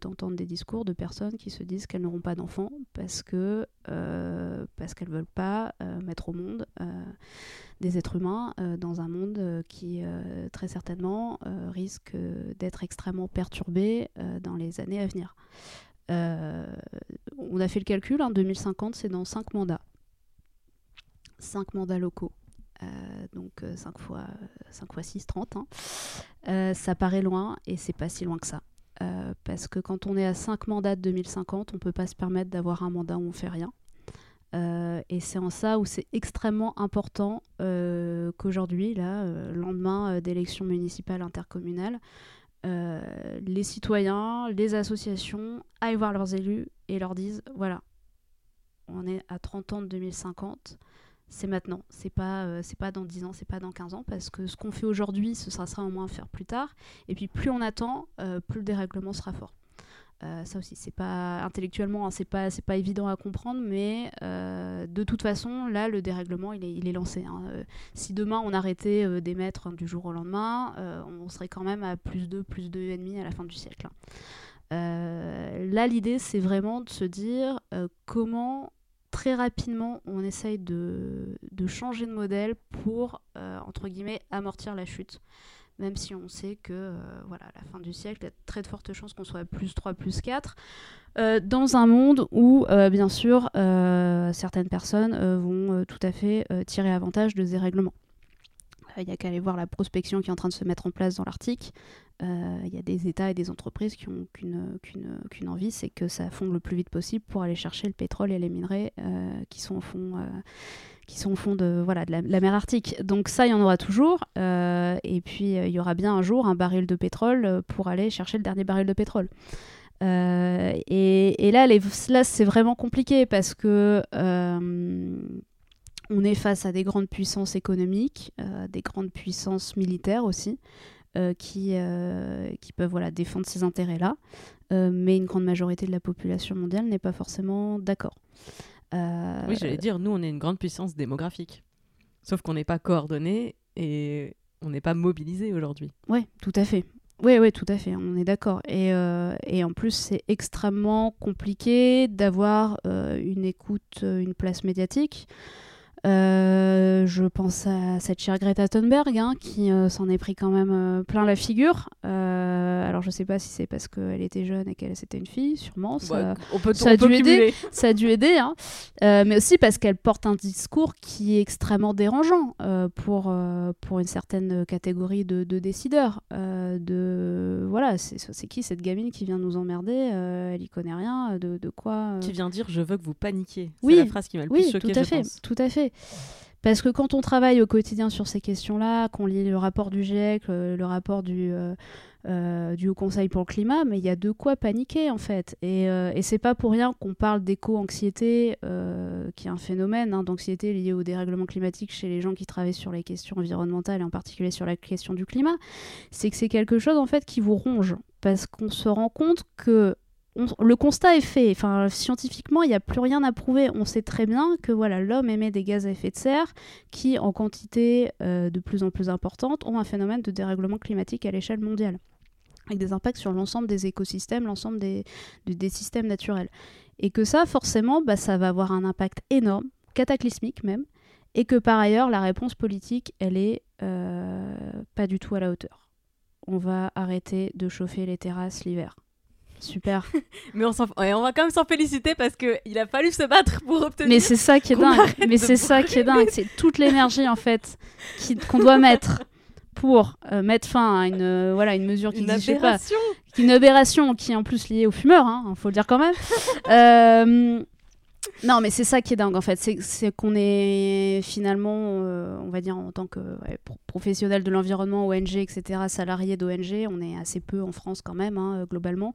d'entendre des discours de personnes qui se disent qu'elles n'auront pas d'enfants parce que parce qu'elles veulent pas mettre au monde des êtres humains dans un monde qui très certainement risque d'être extrêmement perturbé dans les années à venir. on a fait le calcul, hein, 2050, c'est dans 5 mandats. 5 mandats locaux. Euh, donc 5 euh, fois, 5 fois 6, 30. Hein. Euh, ça paraît loin et c'est pas si loin que ça. parce que quand on est à 5 mandats de 2050, on peut pas se permettre d'avoir un mandat où on fait rien. et c'est en ça où c'est extrêmement important qu'aujourd'hui, là, lendemain d'élections municipales intercommunales, les citoyens, les associations aillent voir leurs élus et leur disent voilà, on est à 30 ans de 2050 c'est maintenant. C'est pas, euh, pas dans 10 ans, c'est pas dans 15 ans, parce que ce qu'on fait aujourd'hui, ce sera, au moins faire plus tard. Et puis plus on attend, euh, plus le dérèglement sera fort. Euh, ça aussi, c'est pas intellectuellement, hein, c'est pas, c'est pas évident à comprendre, mais de toute façon, là, le dérèglement, il est, il est lancé. Hein. si demain on arrêtait d'émettre hein, du jour au lendemain, on serait quand même à plus 2, plus 2,5 à la fin du siècle. là, l'idée, c'est vraiment de se dire comment très rapidement, on essaye de, changer de modèle pour, euh, entre guillemets, amortir la chute. Même si on sait que, euh, voilà, à la fin du siècle, il y a très de fortes chances qu'on soit à plus 3, plus 4. Euh, dans un monde où, bien sûr, certaines personnes vont tout à fait tirer avantage de ces règlements. Il n'y a qu'à aller voir la prospection qui est en train de se mettre en place dans l'Arctique. Euh, il y a des États et des entreprises qui ont qu'une envie, c'est que ça fonde le plus vite possible pour aller chercher le pétrole et les minerais euh, qui sont au fond euh, qui sont au fond de, voilà, de la, mer Arctique. Donc ça, il y en aura toujours. et puis, il y aura bien un jour un baril de pétrole pour aller chercher le dernier baril de pétrole. et, là c'est vraiment compliqué parce que on est face à des grandes puissances économiques, des grandes puissances militaires aussi, euh, qui, euh, qui peuvent voilà, défendre ces intérêts-là, euh, mais une grande majorité de la population mondiale n'est pas forcément d'accord. Euh, Oui, j'allais dire, nous, on est une grande puissance démographique. Sauf qu'on n'est pas coordonné et on n'est pas mobilisé aujourd'hui. Oui, tout à fait. Oui, oui, tout à fait, on est d'accord. Et, euh, et en plus, c'est extrêmement compliqué d'avoir euh, une écoute, euh, une place médiatique. Euh, je pense à cette chère Greta Thunberg hein, qui euh, s'en est pris quand même euh, plein la figure. Alors je sais pas si c'est parce qu'elle était jeune et qu'elle c'était une fille, sûrement. Ça, Ouais, on peut- ça on a peut dû aider. [laughs] Ça a dû aider, hein. Mais aussi parce qu'elle porte un discours qui est extrêmement dérangeant pour, pour une certaine catégorie de, de décideurs. De voilà, c'est qui cette gamine qui vient nous emmerder Euh, Elle y connaît rien. De, de quoi euh, Qui vient dire je veux que vous paniquiez. C'est oui, la phrase qui m'a le oui, plus choqué, tout à je fait, pense. tout à fait. Parce que quand on travaille au quotidien sur ces questions-là, qu'on lit le rapport du GIEC, le, le rapport du, euh, euh, du Haut Conseil pour le climat, mais il y a de quoi paniquer en fait. Et, euh, et c'est pas pour rien qu'on parle d'éco-anxiété, euh, qui est un phénomène hein, d'anxiété lié au dérèglement climatique chez les gens qui travaillent sur les questions environnementales et en particulier sur la question du climat. C'est que c'est quelque chose en fait qui vous ronge parce qu'on se rend compte que le constat est fait. Scientifiquement, il n'y a plus rien à prouver. On sait très bien que voilà, l'homme émet des gaz à effet de serre qui, en quantité euh, de plus en plus importante, ont un phénomène de dérèglement climatique à l'échelle mondiale, avec des impacts sur l'ensemble des écosystèmes, l'ensemble des, de- des systèmes naturels. Et que ça, forcément, bah, ça va avoir un impact énorme, cataclysmique même, et que par ailleurs, la réponse politique, elle est euh, pas du tout à la hauteur. On va arrêter de chauffer les terrasses l'hiver. Super. [laughs] Mais on, ouais, on va quand même s'en féliciter parce qu'il a fallu se battre pour obtenir. Mais c'est ça qui est dingue. Mais c'est ça qui est dingue. C'est toute l'énergie en fait qu'on doit mettre pour euh, mettre fin à une euh, voilà une mesure qui Une n'existe pas, aberration. une aberration qui est en plus liée aux fumeurs, hein, faut le dire quand même. [laughs] Euh, non, mais c'est ça qui est dingue en fait, c'est qu'on est finalement, euh, on va dire en tant que professionnel de l'environnement, ONG, etc., salarié d'ONG, on est assez peu en France quand même, hein, globalement,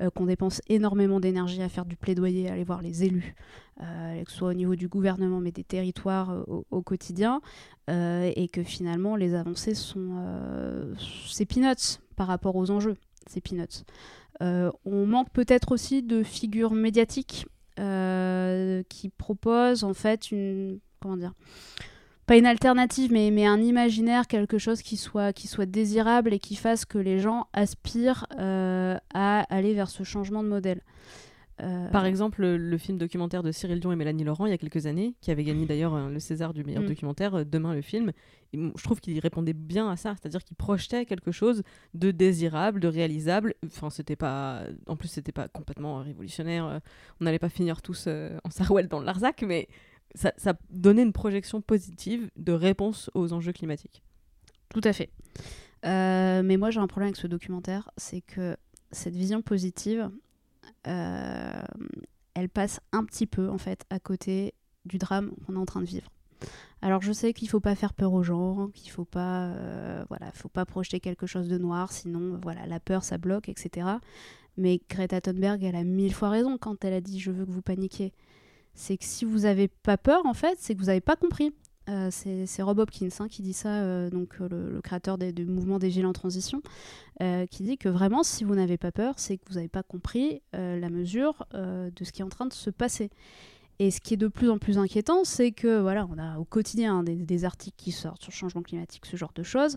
euh, qu'on dépense énormément d'énergie à faire du plaidoyer, à aller voir les élus, euh, que ce soit au niveau du gouvernement, mais des territoires euh, au, au quotidien, euh, et que finalement les avancées sont euh, c'est peanuts par rapport aux enjeux, c'est peanuts. Euh, on manque peut-être aussi de figures médiatiques euh, qui proposent en fait une comment dire pas une alternative mais, mais un imaginaire quelque chose qui soit qui soit désirable et qui fasse que les gens aspirent euh, à aller vers ce changement de modèle. Euh, Par exemple, le, le film documentaire de Cyril Dion et Mélanie Laurent il y a quelques années, qui avait gagné d'ailleurs euh, le César du meilleur Mm. documentaire, euh, Demain le film, et je trouve qu'il répondait bien à ça, c'est-à-dire qu'il projetait quelque chose de désirable, de réalisable. Enfin, c'était pas, en plus, c'était pas complètement révolutionnaire. on n'allait pas finir tous euh, en Sarouel dans le Larzac, mais ça, ça donnait une projection positive de réponse aux enjeux climatiques. Tout à fait. Euh, mais moi, j'ai un problème avec ce documentaire, c'est que cette vision positive, euh, elle passe un petit peu, en fait, à côté du drame qu'on est en train de vivre. Alors, je sais qu'il faut pas faire peur aux gens, qu'il faut pas, euh, voilà, faut pas projeter quelque chose de noir, sinon, voilà, la peur, ça bloque, etc. Mais Greta Thunberg, elle a mille fois raison quand elle a dit « je veux que vous paniquiez ». C'est que si vous avez pas peur, en fait, c'est que vous avez pas compris. Euh, c'est Rob Hopkins hein, qui dit ça, euh, donc euh, le, créateur des- du mouvement des Gilets en transition, qui dit que vraiment, si vous n'avez pas peur, c'est que vous n'avez pas compris la mesure de ce qui est en train de se passer. Et ce qui est de plus en plus inquiétant, c'est que voilà, on a au quotidien des, articles qui sortent sur changement climatique, ce genre de choses,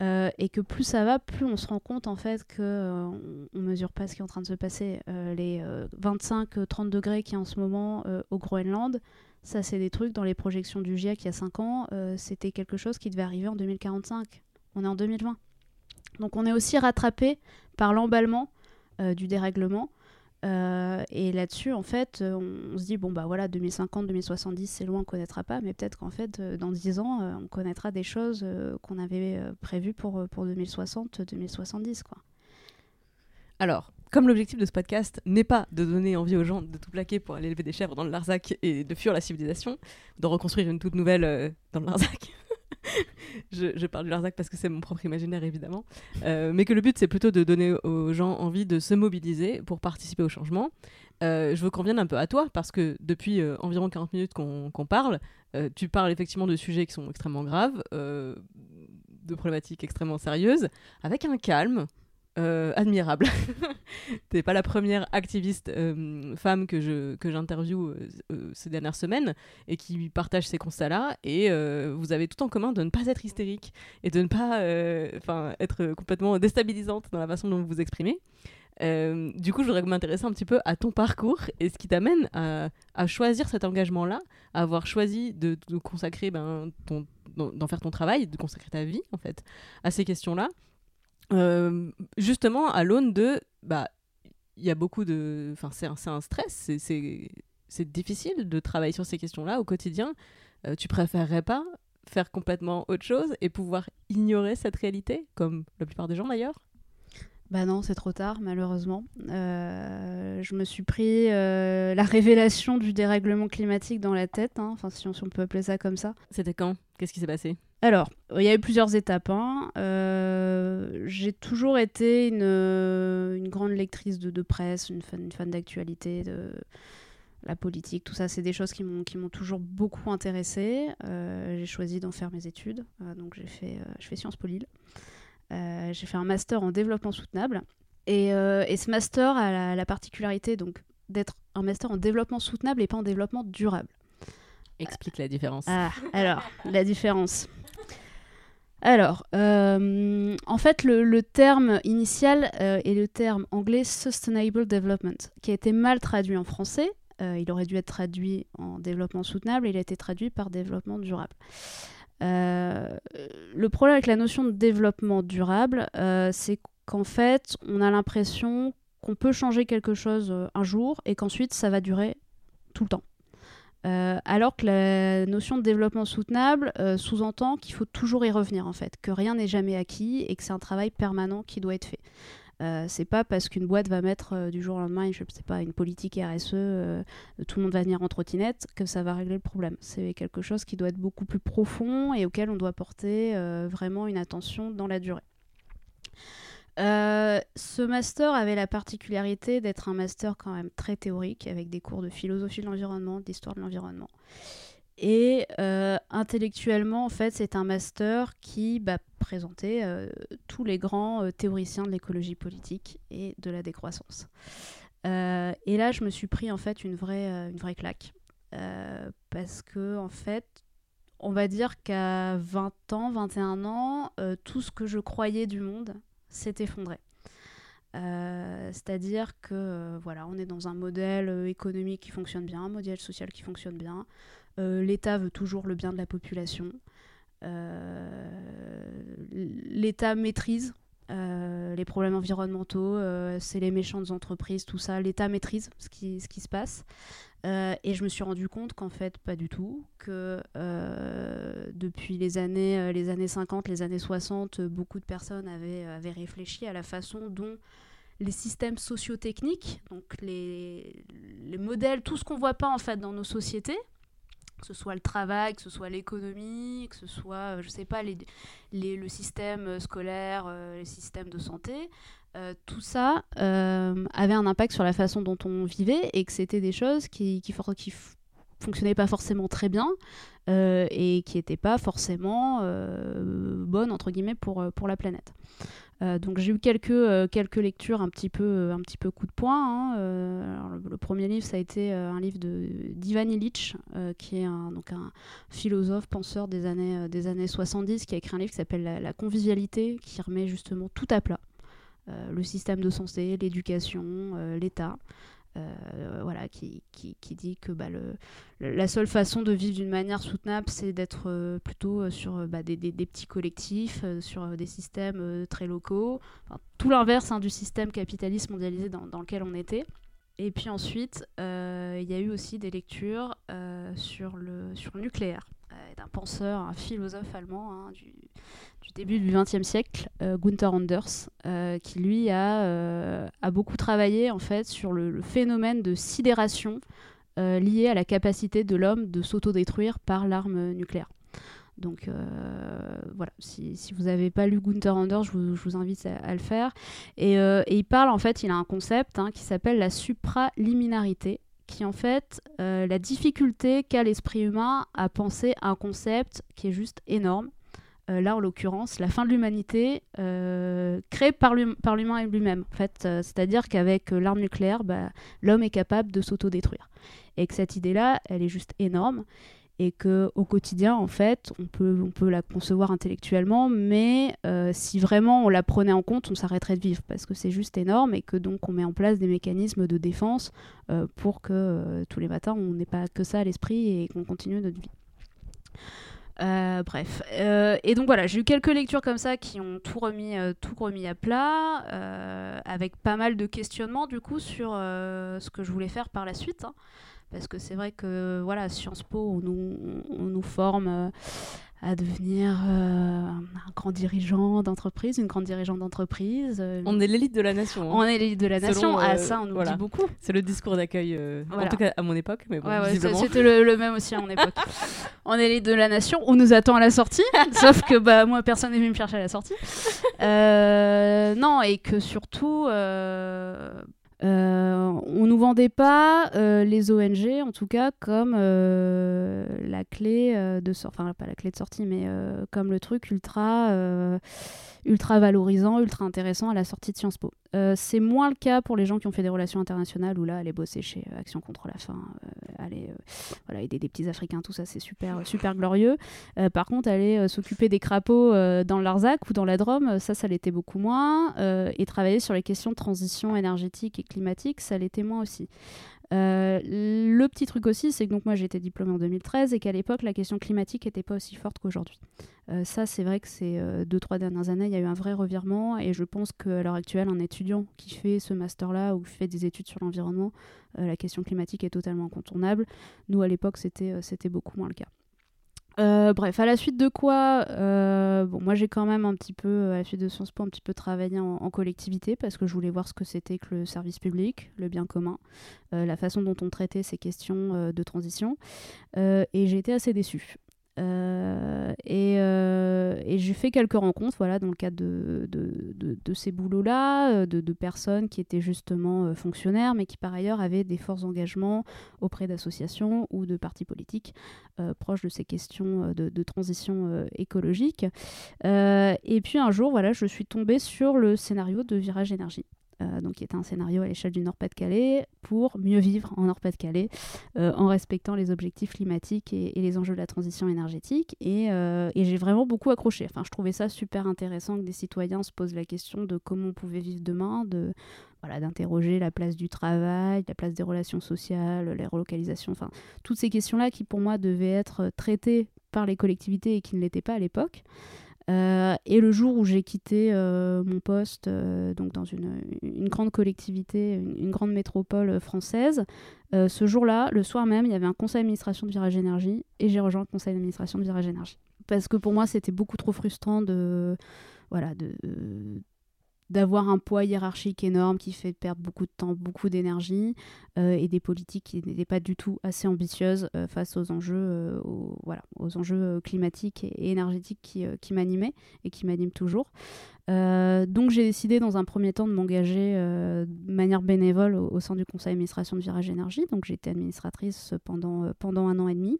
et que plus ça va, plus on se rend compte en fait que mesure pas ce qui est en train de se passer. Les 25-30 degrés qui en ce moment au Groenland, ça, c'est des trucs dans les projections du GIEC il y a 5 ans, euh, c'était quelque chose qui devait arriver en 2045. On est en 2020. Donc on est aussi rattrapé par l'emballement euh, du dérèglement. Euh, et là-dessus, en fait, on, se dit, bon, bah voilà, 2050, 2070, c'est loin, on connaîtra pas, mais peut-être qu'en fait, dans 10 ans, on connaîtra des choses qu'on avait prévues pour, pour 2060, 2070, quoi. Alors, comme l'objectif de ce podcast n'est pas de donner envie aux gens de tout plaquer pour aller élever des chèvres dans le Larzac et de fuir la civilisation, de reconstruire une toute nouvelle euh, dans le Larzac. [laughs] je, parle du Larzac parce que c'est mon propre imaginaire évidemment, Euh, mais que le but c'est plutôt de donner aux gens envie de se mobiliser pour participer au changement. Euh, je veux qu'on revienne un peu à toi parce que depuis environ 40 minutes qu'on parle, tu parles effectivement de sujets qui sont extrêmement graves, de problématiques extrêmement sérieuses, avec un calme euh, admirable. [laughs] T'es pas la première activiste euh, femme que je que j'interviewe euh, ces dernières semaines et qui partage ces constats-là. Et vous avez tout en commun de ne pas être hystérique et de ne pas, enfin, être complètement déstabilisante dans la façon dont vous vous exprimez. du coup, je voudrais m'intéresser un petit peu à ton parcours et ce qui t'amène à, choisir cet engagement-là, à avoir choisi de, de consacrer, ben, d'en faire ton travail, de consacrer ta vie en fait à ces questions-là. Euh, justement à l'aune de bah il y a beaucoup de enfin c'est un, un, stress c'est difficile de travailler sur ces questions-là au quotidien euh, tu préférerais pas faire complètement autre chose et pouvoir ignorer cette réalité comme la plupart des gens d'ailleurs? Bah non, c'est trop tard, malheureusement. Euh, je me suis pris la révélation du dérèglement climatique dans la tête, hein. enfin si on, si on, peut appeler ça comme ça. C'était quand? Qu'est-ce qui s'est passé? Alors, il y a eu plusieurs étapes. Hein. Euh, j'ai toujours été une, une, grande lectrice de, de presse, une fan, d'actualité, de la politique, tout ça. C'est des choses qui m'ont toujours beaucoup intéressée. Euh, j'ai choisi d'en faire mes études. Euh, donc, j'ai fait, je fais Sciences Po Lille. j'ai fait un master en développement soutenable. Et, et ce master a la, la particularité donc d'être un master en développement soutenable et pas en développement durable. Explique la différence. Ah, alors, la différence. Alors, euh, en fait, le, terme initial euh, est le terme anglais Sustainable Development, qui a été mal traduit en français. Euh, il aurait dû être traduit en développement soutenable et il a été traduit par développement durable. le problème avec la notion de développement durable, c'est qu'en fait, on a l'impression qu'on peut changer quelque chose un jour et qu'ensuite ça va durer tout le temps. Euh, alors que la notion de développement soutenable euh, sous-entend qu'il faut toujours y revenir en fait, que rien n'est jamais acquis et que c'est un travail permanent qui doit être fait. Euh, c'est pas parce qu'une boîte va mettre du jour au lendemain, je sais pas, une politique RSE, tout le monde va venir en trottinette, que ça va régler le problème. C'est quelque chose qui doit être beaucoup plus profond et auquel on doit porter vraiment une attention dans la durée. Euh, ce master avait la particularité d'être un master quand même très théorique, avec des cours de philosophie de l'environnement, d'histoire de l'environnement. Et euh, intellectuellement, en fait, c'est un master qui bah, présentait euh, tous les grands théoriciens de l'écologie politique et de la décroissance. et là, je me suis pris en fait une vraie, une vraie claque. parce que, en fait, on va dire qu'à 20 ans, 21 ans, tout ce que je croyais du monde, s'est effondré. Euh, c'est-à-dire que euh, voilà, on est dans un modèle euh, économique qui fonctionne bien, un modèle social qui fonctionne bien. L'État veut toujours le bien de la population. L'État maîtrise les problèmes environnementaux, c'est les méchantes entreprises, tout ça. L'État maîtrise ce qui, ce qui se passe. Euh, et je me suis rendu compte qu'en fait, pas du tout, que euh, depuis les années, euh, les années 50, les années 60, beaucoup de personnes avaient, réfléchi à la façon dont les systèmes sociotechniques, donc les, les modèles, tout ce qu'on voit pas en fait dans nos sociétés, que ce soit le travail, que ce soit l'économie, que ce soit, je sais pas, les, les, le système scolaire, les systèmes de santé, euh, tout ça euh, avait un impact sur la façon dont on vivait et que c'était des choses qui, qui, fonctionnaient pas forcément très bien euh, et qui n'étaient pas forcément bonnes entre guillemets pour, la planète. donc j'ai eu quelques, lectures un petit peu, coup de poing. Hein. le, premier livre, ça a été un livre d'Ivan Illich, qui est un, donc un philosophe, penseur des années, des années 70, qui a écrit un livre qui s'appelle la, convivialité, qui remet justement tout à plat. Euh, le système de santé, l'éducation, euh, l'État. Euh, voilà, qui, qui, dit que bah, le, la seule façon de vivre d'une manière soutenable, c'est d'être plutôt sur bah, des, des, petits collectifs, sur des systèmes très locaux, tout l'inverse hein, du système capitaliste mondialisé dans, dans, lequel on était. Et puis ensuite, il y a eu aussi des lectures sur, le, sur le nucléaire d'un penseur, un philosophe allemand hein, du, début du XXe siècle, euh, Gunther Anders, euh, qui lui a, euh, a, beaucoup travaillé en fait sur le, phénomène de sidération lié à la capacité de l'homme de s'autodétruire par l'arme nucléaire. Donc voilà, si, vous n'avez pas lu Gunther Anders, je vous, invite à, le faire. Et, et, il parle, en fait, il a un concept hein, qui s'appelle la supraliminarité qui en fait euh, la difficulté qu'a l'esprit humain à penser un concept qui est juste énorme, euh, là en l'occurrence, la fin de l'humanité euh, créée par l'hum- par l'humain lui-même. Fait, c'est-à-dire qu'avec l'arme nucléaire, bah, l'homme est capable de s'autodétruire. Et que cette idée-là, elle est juste énorme. Et que au quotidien, en fait, on peut, on peut la concevoir intellectuellement, mais euh, si vraiment on la prenait en compte, on s'arrêterait de vivre parce que c'est juste énorme et que donc on met en place des mécanismes de défense euh, pour que euh, tous les matins on n'ait pas que ça à l'esprit et qu'on continue notre vie. Bref. Et donc voilà, j'ai eu quelques lectures comme ça qui ont tout remis, tout remis à plat, avec pas mal de questionnements du coup sur ce que je voulais faire par la suite. hein. Parce que c'est vrai que voilà, Sciences Po, on nous, on nous forme euh, à devenir euh, un grand dirigeant d'entreprise, une grande dirigeante d'entreprise. euh, On est l'élite de la nation. hein. on est l'élite de la Selon, nation. ah, euh, ça, on nous voilà. dit beaucoup. C'est le discours d'accueil, en tout cas à mon époque, mais bon, Ouais, c'était le, le même aussi à mon époque. [laughs] on est l'élite de la nation, on nous attend à la sortie, [laughs] sauf que bah, moi, personne n'est venu me chercher à la sortie. Non, et que surtout, euh, on nous vendait pas euh, les ONG, en tout cas, comme euh, la clé euh, de sortie, enfin pas la clé de sortie, mais comme le truc ultra, ultra valorisant, ultra intéressant à la sortie de Sciences Po. Euh, c'est moins le cas pour les gens qui ont fait des relations internationales, où là, aller bosser chez euh, Action contre la faim, euh, aller euh, voilà, aider des petits Africains, tout ça, c'est super, super glorieux. Par contre, aller s'occuper des crapauds dans le Larzac ou dans la Drôme, ça, ça l'était beaucoup moins. Et travailler sur les questions de transition énergétique et climatique, ça l'était moins aussi. Euh, le petit truc aussi, c'est que donc moi j'ai été diplômée en 2013 et qu'à l'époque la question climatique n'était pas aussi forte qu'aujourd'hui. Euh, ça, c'est vrai que ces euh, deux trois dernières années, il y a eu un vrai revirement et je pense qu'à l'heure actuelle, un étudiant qui fait ce master-là ou qui fait des études sur l'environnement, euh, la question climatique est totalement incontournable. Nous, à l'époque, c'était c'était beaucoup moins le cas. Euh, bref, à la suite de quoi, euh, bon, moi j'ai quand même un petit peu, à la suite de Sciences Po, un petit peu travaillé en, collectivité parce que je voulais voir ce que c'était que le service public, le bien commun, euh, la façon dont on traitait ces questions de transition. Et j'ai été assez déçue. Euh, et euh, et j'ai fait quelques rencontres voilà, dans le cadre de, ces boulots-là, euh, de, personnes qui étaient justement fonctionnaires, mais qui par ailleurs avaient des forts engagements auprès d'associations ou de partis politiques proches de ces questions de, transition écologique. Et puis un jour, voilà, je suis tombée sur le scénario de Virage Énergie. Euh, donc qui était un scénario à l'échelle du Nord-Pas-de-Calais pour mieux vivre en Nord-Pas-de-Calais euh, en respectant les objectifs climatiques et, les enjeux de la transition énergétique. Et, euh, et j'ai vraiment beaucoup accroché. Enfin, je trouvais ça super intéressant que des citoyens se posent la question de comment on pouvait vivre demain, de voilà, d'interroger la place du travail, la place des relations sociales, les relocalisations, enfin, toutes ces questions-là qui pour moi devaient être traitées par les collectivités et qui ne l'étaient pas à l'époque. Euh, et le jour où j'ai quitté euh, mon poste, euh, donc dans une, grande collectivité, une, une grande métropole française, ce jour-là, le soir même, il y avait un conseil d'administration de Virage Énergie et j'ai rejoint le conseil d'administration de Virage Énergie. Parce que pour moi, c'était beaucoup trop frustrant de, voilà, de, d'avoir un poids hiérarchique énorme qui fait perdre beaucoup de temps, beaucoup d'énergie euh, et des politiques qui n'étaient pas du tout assez ambitieuses euh, face aux enjeux, euh, climatiques et, énergétiques qui, qui m'animaient et qui m'animent toujours. Donc j'ai décidé dans un premier temps de m'engager de manière bénévole au, sein du conseil d'administration de Virage Énergie. Donc j'ai été administratrice pendant un an et demi.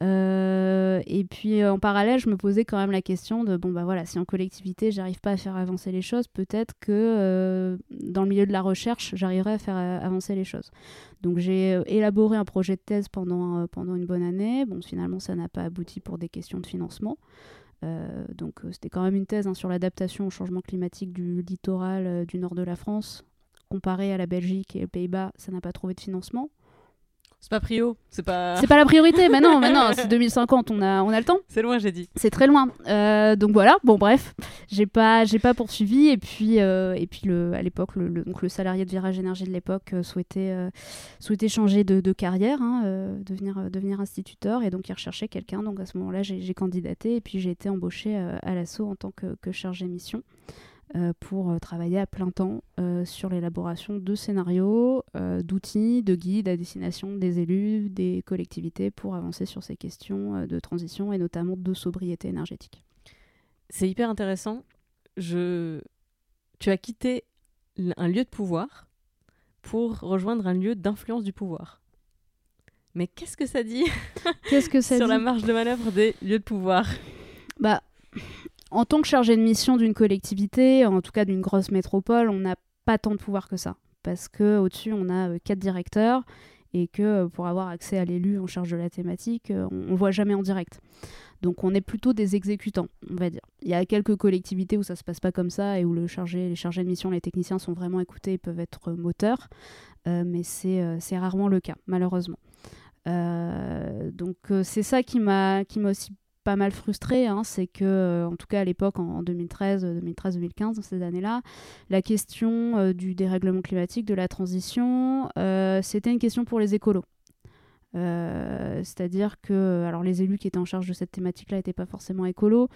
Euh, et puis euh, en parallèle, je me posais quand même la question de bon bah voilà, si en collectivité j'arrive pas à faire avancer les choses, peut-être que euh, dans le milieu de la recherche, j'arriverai à faire avancer les choses. Donc j'ai élaboré un projet de thèse pendant, pendant une bonne année. Bon, finalement, ça n'a pas abouti pour des questions de financement. Donc c'était quand même une thèse hein, sur l'adaptation au changement climatique du littoral du nord de la France. Comparé à la Belgique et les Pays-Bas, ça n'a pas trouvé de financement. C'est pas prio, c'est pas. C'est pas la priorité, mais non, mais non, c'est 2050, on a, on a le temps. C'est loin, j'ai dit. C'est très loin. Euh, donc voilà, bon bref, j'ai pas, j'ai pas poursuivi et puis, euh, et puis le, à l'époque, le, le- donc le salarié de Virage Énergie de l'époque euh, souhaitait, souhaitait changer de, de carrière, hein, devenir, devenir instituteur et donc il recherchait quelqu'un. Donc à ce moment-là, j'ai candidaté et puis j'ai été embauchée à l'assaut en tant que, que chargée mission. Euh, pour euh, travailler à plein temps euh, sur l'élaboration de scénarios, d'outils, de guides à destination des élus, des collectivités pour avancer sur ces questions de transition et notamment de sobriété énergétique. C'est hyper intéressant. Je... Tu as quitté un lieu de pouvoir pour rejoindre un lieu d'influence du pouvoir. Mais qu'est-ce que ça dit Qu'est-ce que ça [laughs] sur dit la marge de manœuvre des lieux de pouvoir? Bah, en tant que chargé de mission d'une collectivité, en tout cas d'une grosse métropole, on n'a pas tant de pouvoir que ça. Parce que au-dessus, on a euh, quatre directeurs et que euh, pour avoir accès à l'élu en charge de la thématique, euh, on ne voit jamais en direct. Donc on est plutôt des exécutants, on va dire. Il y a quelques collectivités où ça se passe pas comme ça et où les chargés de mission, les techniciens sont vraiment écoutés et peuvent être moteurs, mais c'est rarement le cas, malheureusement. donc c'est ça qui m'a aussi pas mal frustré, hein, c'est que, euh, en tout cas à l'époque, en, 2013, 2013-2015, dans ces années-là, la question euh, du dérèglement climatique, de la transition, euh, c'était une question pour les écolos. Euh, c'est-à-dire que alors les élus qui étaient en charge de cette thématique-là n'étaient pas forcément écolos,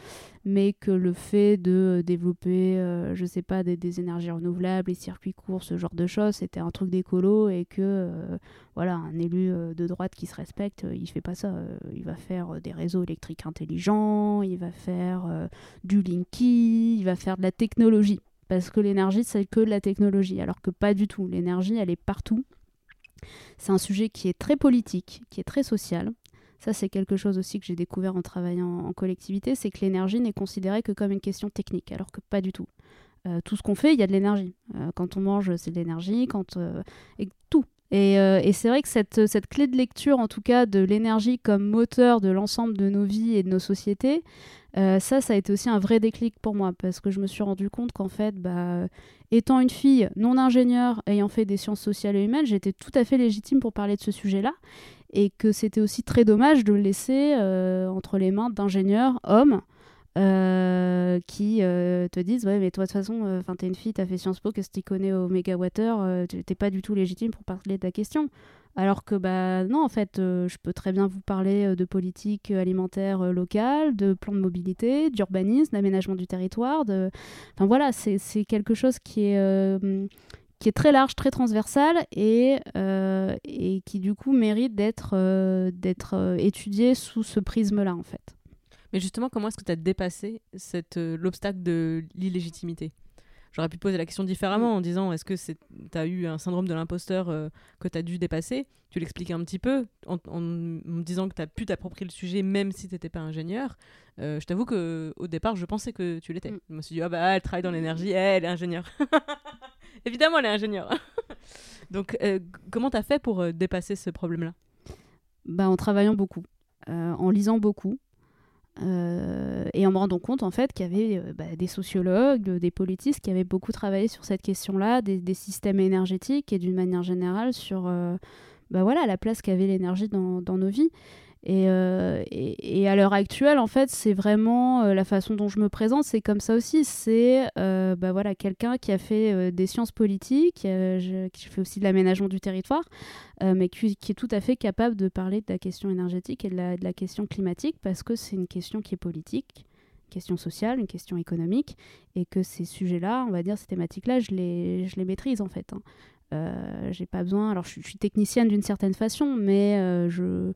mais que le fait de développer, euh, je sais pas, des, énergies renouvelables, les circuits courts, ce genre de choses, c'était un truc d'écolo et que euh, voilà, un élu de droite qui se respecte, il fait pas ça. il va faire des réseaux électriques intelligents, il va faire du linky, il va faire de la technologie. Parce que l'énergie, c'est que de la technologie, alors que pas du tout. L'énergie, elle est partout. C'est un sujet qui est très politique, qui est très social. Ça, c'est quelque chose aussi que j'ai découvert en travaillant en collectivité, c'est que l'énergie n'est considérée que comme une question technique, alors que pas du tout. Euh, tout ce qu'on fait, il y a de l'énergie. Euh, quand on mange, c'est de l'énergie, quand euh, et tout. Et, et c'est vrai que cette, cette, clé de lecture, en tout cas, de l'énergie comme moteur de l'ensemble de nos vies et de nos sociétés, ça, ça a été aussi un vrai déclic pour moi, parce que je me suis rendu compte qu'en fait, bah, étant une fille non ingénieure ayant fait des sciences sociales et humaines, j'étais tout à fait légitime pour parler de ce sujet-là. Et que c'était aussi très dommage de le laisser euh, entre les mains d'ingénieurs hommes euh, qui euh, te disent ouais mais toi de toute façon t'es une fille t'as fait Sciences Po qu'est-ce que tu connais au mégawattheure t'es pas du tout légitime pour parler de ta question alors que, bah non, en fait, euh, je peux très bien vous parler euh, de politique alimentaire euh, locale, de plans de mobilité, d'urbanisme, d'aménagement du territoire. Enfin voilà, c'est quelque chose qui est, qui est très large, très transversal et, et qui du coup mérite d'être d'être étudié sous ce prisme-là, en fait. Mais justement, comment est-ce que tu as dépassé l'obstacle de l'illégitimité? J'aurais pu poser la question différemment en disant est-ce que tu as eu un syndrome de l'imposteur euh, que tu as dû dépasser? Tu l'expliques un petit peu en, me disant que tu as pu t'approprier le sujet même si tu n'étais pas ingénieur. Euh, je t'avoue qu'au départ, je pensais que tu l'étais. Mm. Je me suis dit ah bah elle travaille dans l'énergie, elle est ingénieure. [laughs] Évidemment, elle est ingénieure. [laughs] Donc euh, comment tu as fait pour dépasser ce problème-là? Bah, En travaillant beaucoup, en lisant beaucoup. Euh, et en me rendant compte en fait qu'il y avait euh, bah, des sociologues, des politistes qui avaient beaucoup travaillé sur cette question-là, des, systèmes énergétiques et d'une manière générale sur euh, bah, voilà, la place qu'avait l'énergie dans, nos vies. Euh, et, à l'heure actuelle, en fait, c'est vraiment euh, la façon dont je me présente, c'est comme ça aussi. C'est euh, bah voilà, quelqu'un qui a fait des sciences politiques, qui fait aussi de l'aménagement du territoire, mais qui, est tout à fait capable de parler de la question énergétique et de la, question climatique, parce que c'est une question qui est politique, une question sociale, une question économique, et que ces sujets-là, on va dire, ces thématiques-là, je les, maîtrise en fait. Hein. j'ai pas besoin. Alors, je suis technicienne d'une certaine façon, mais je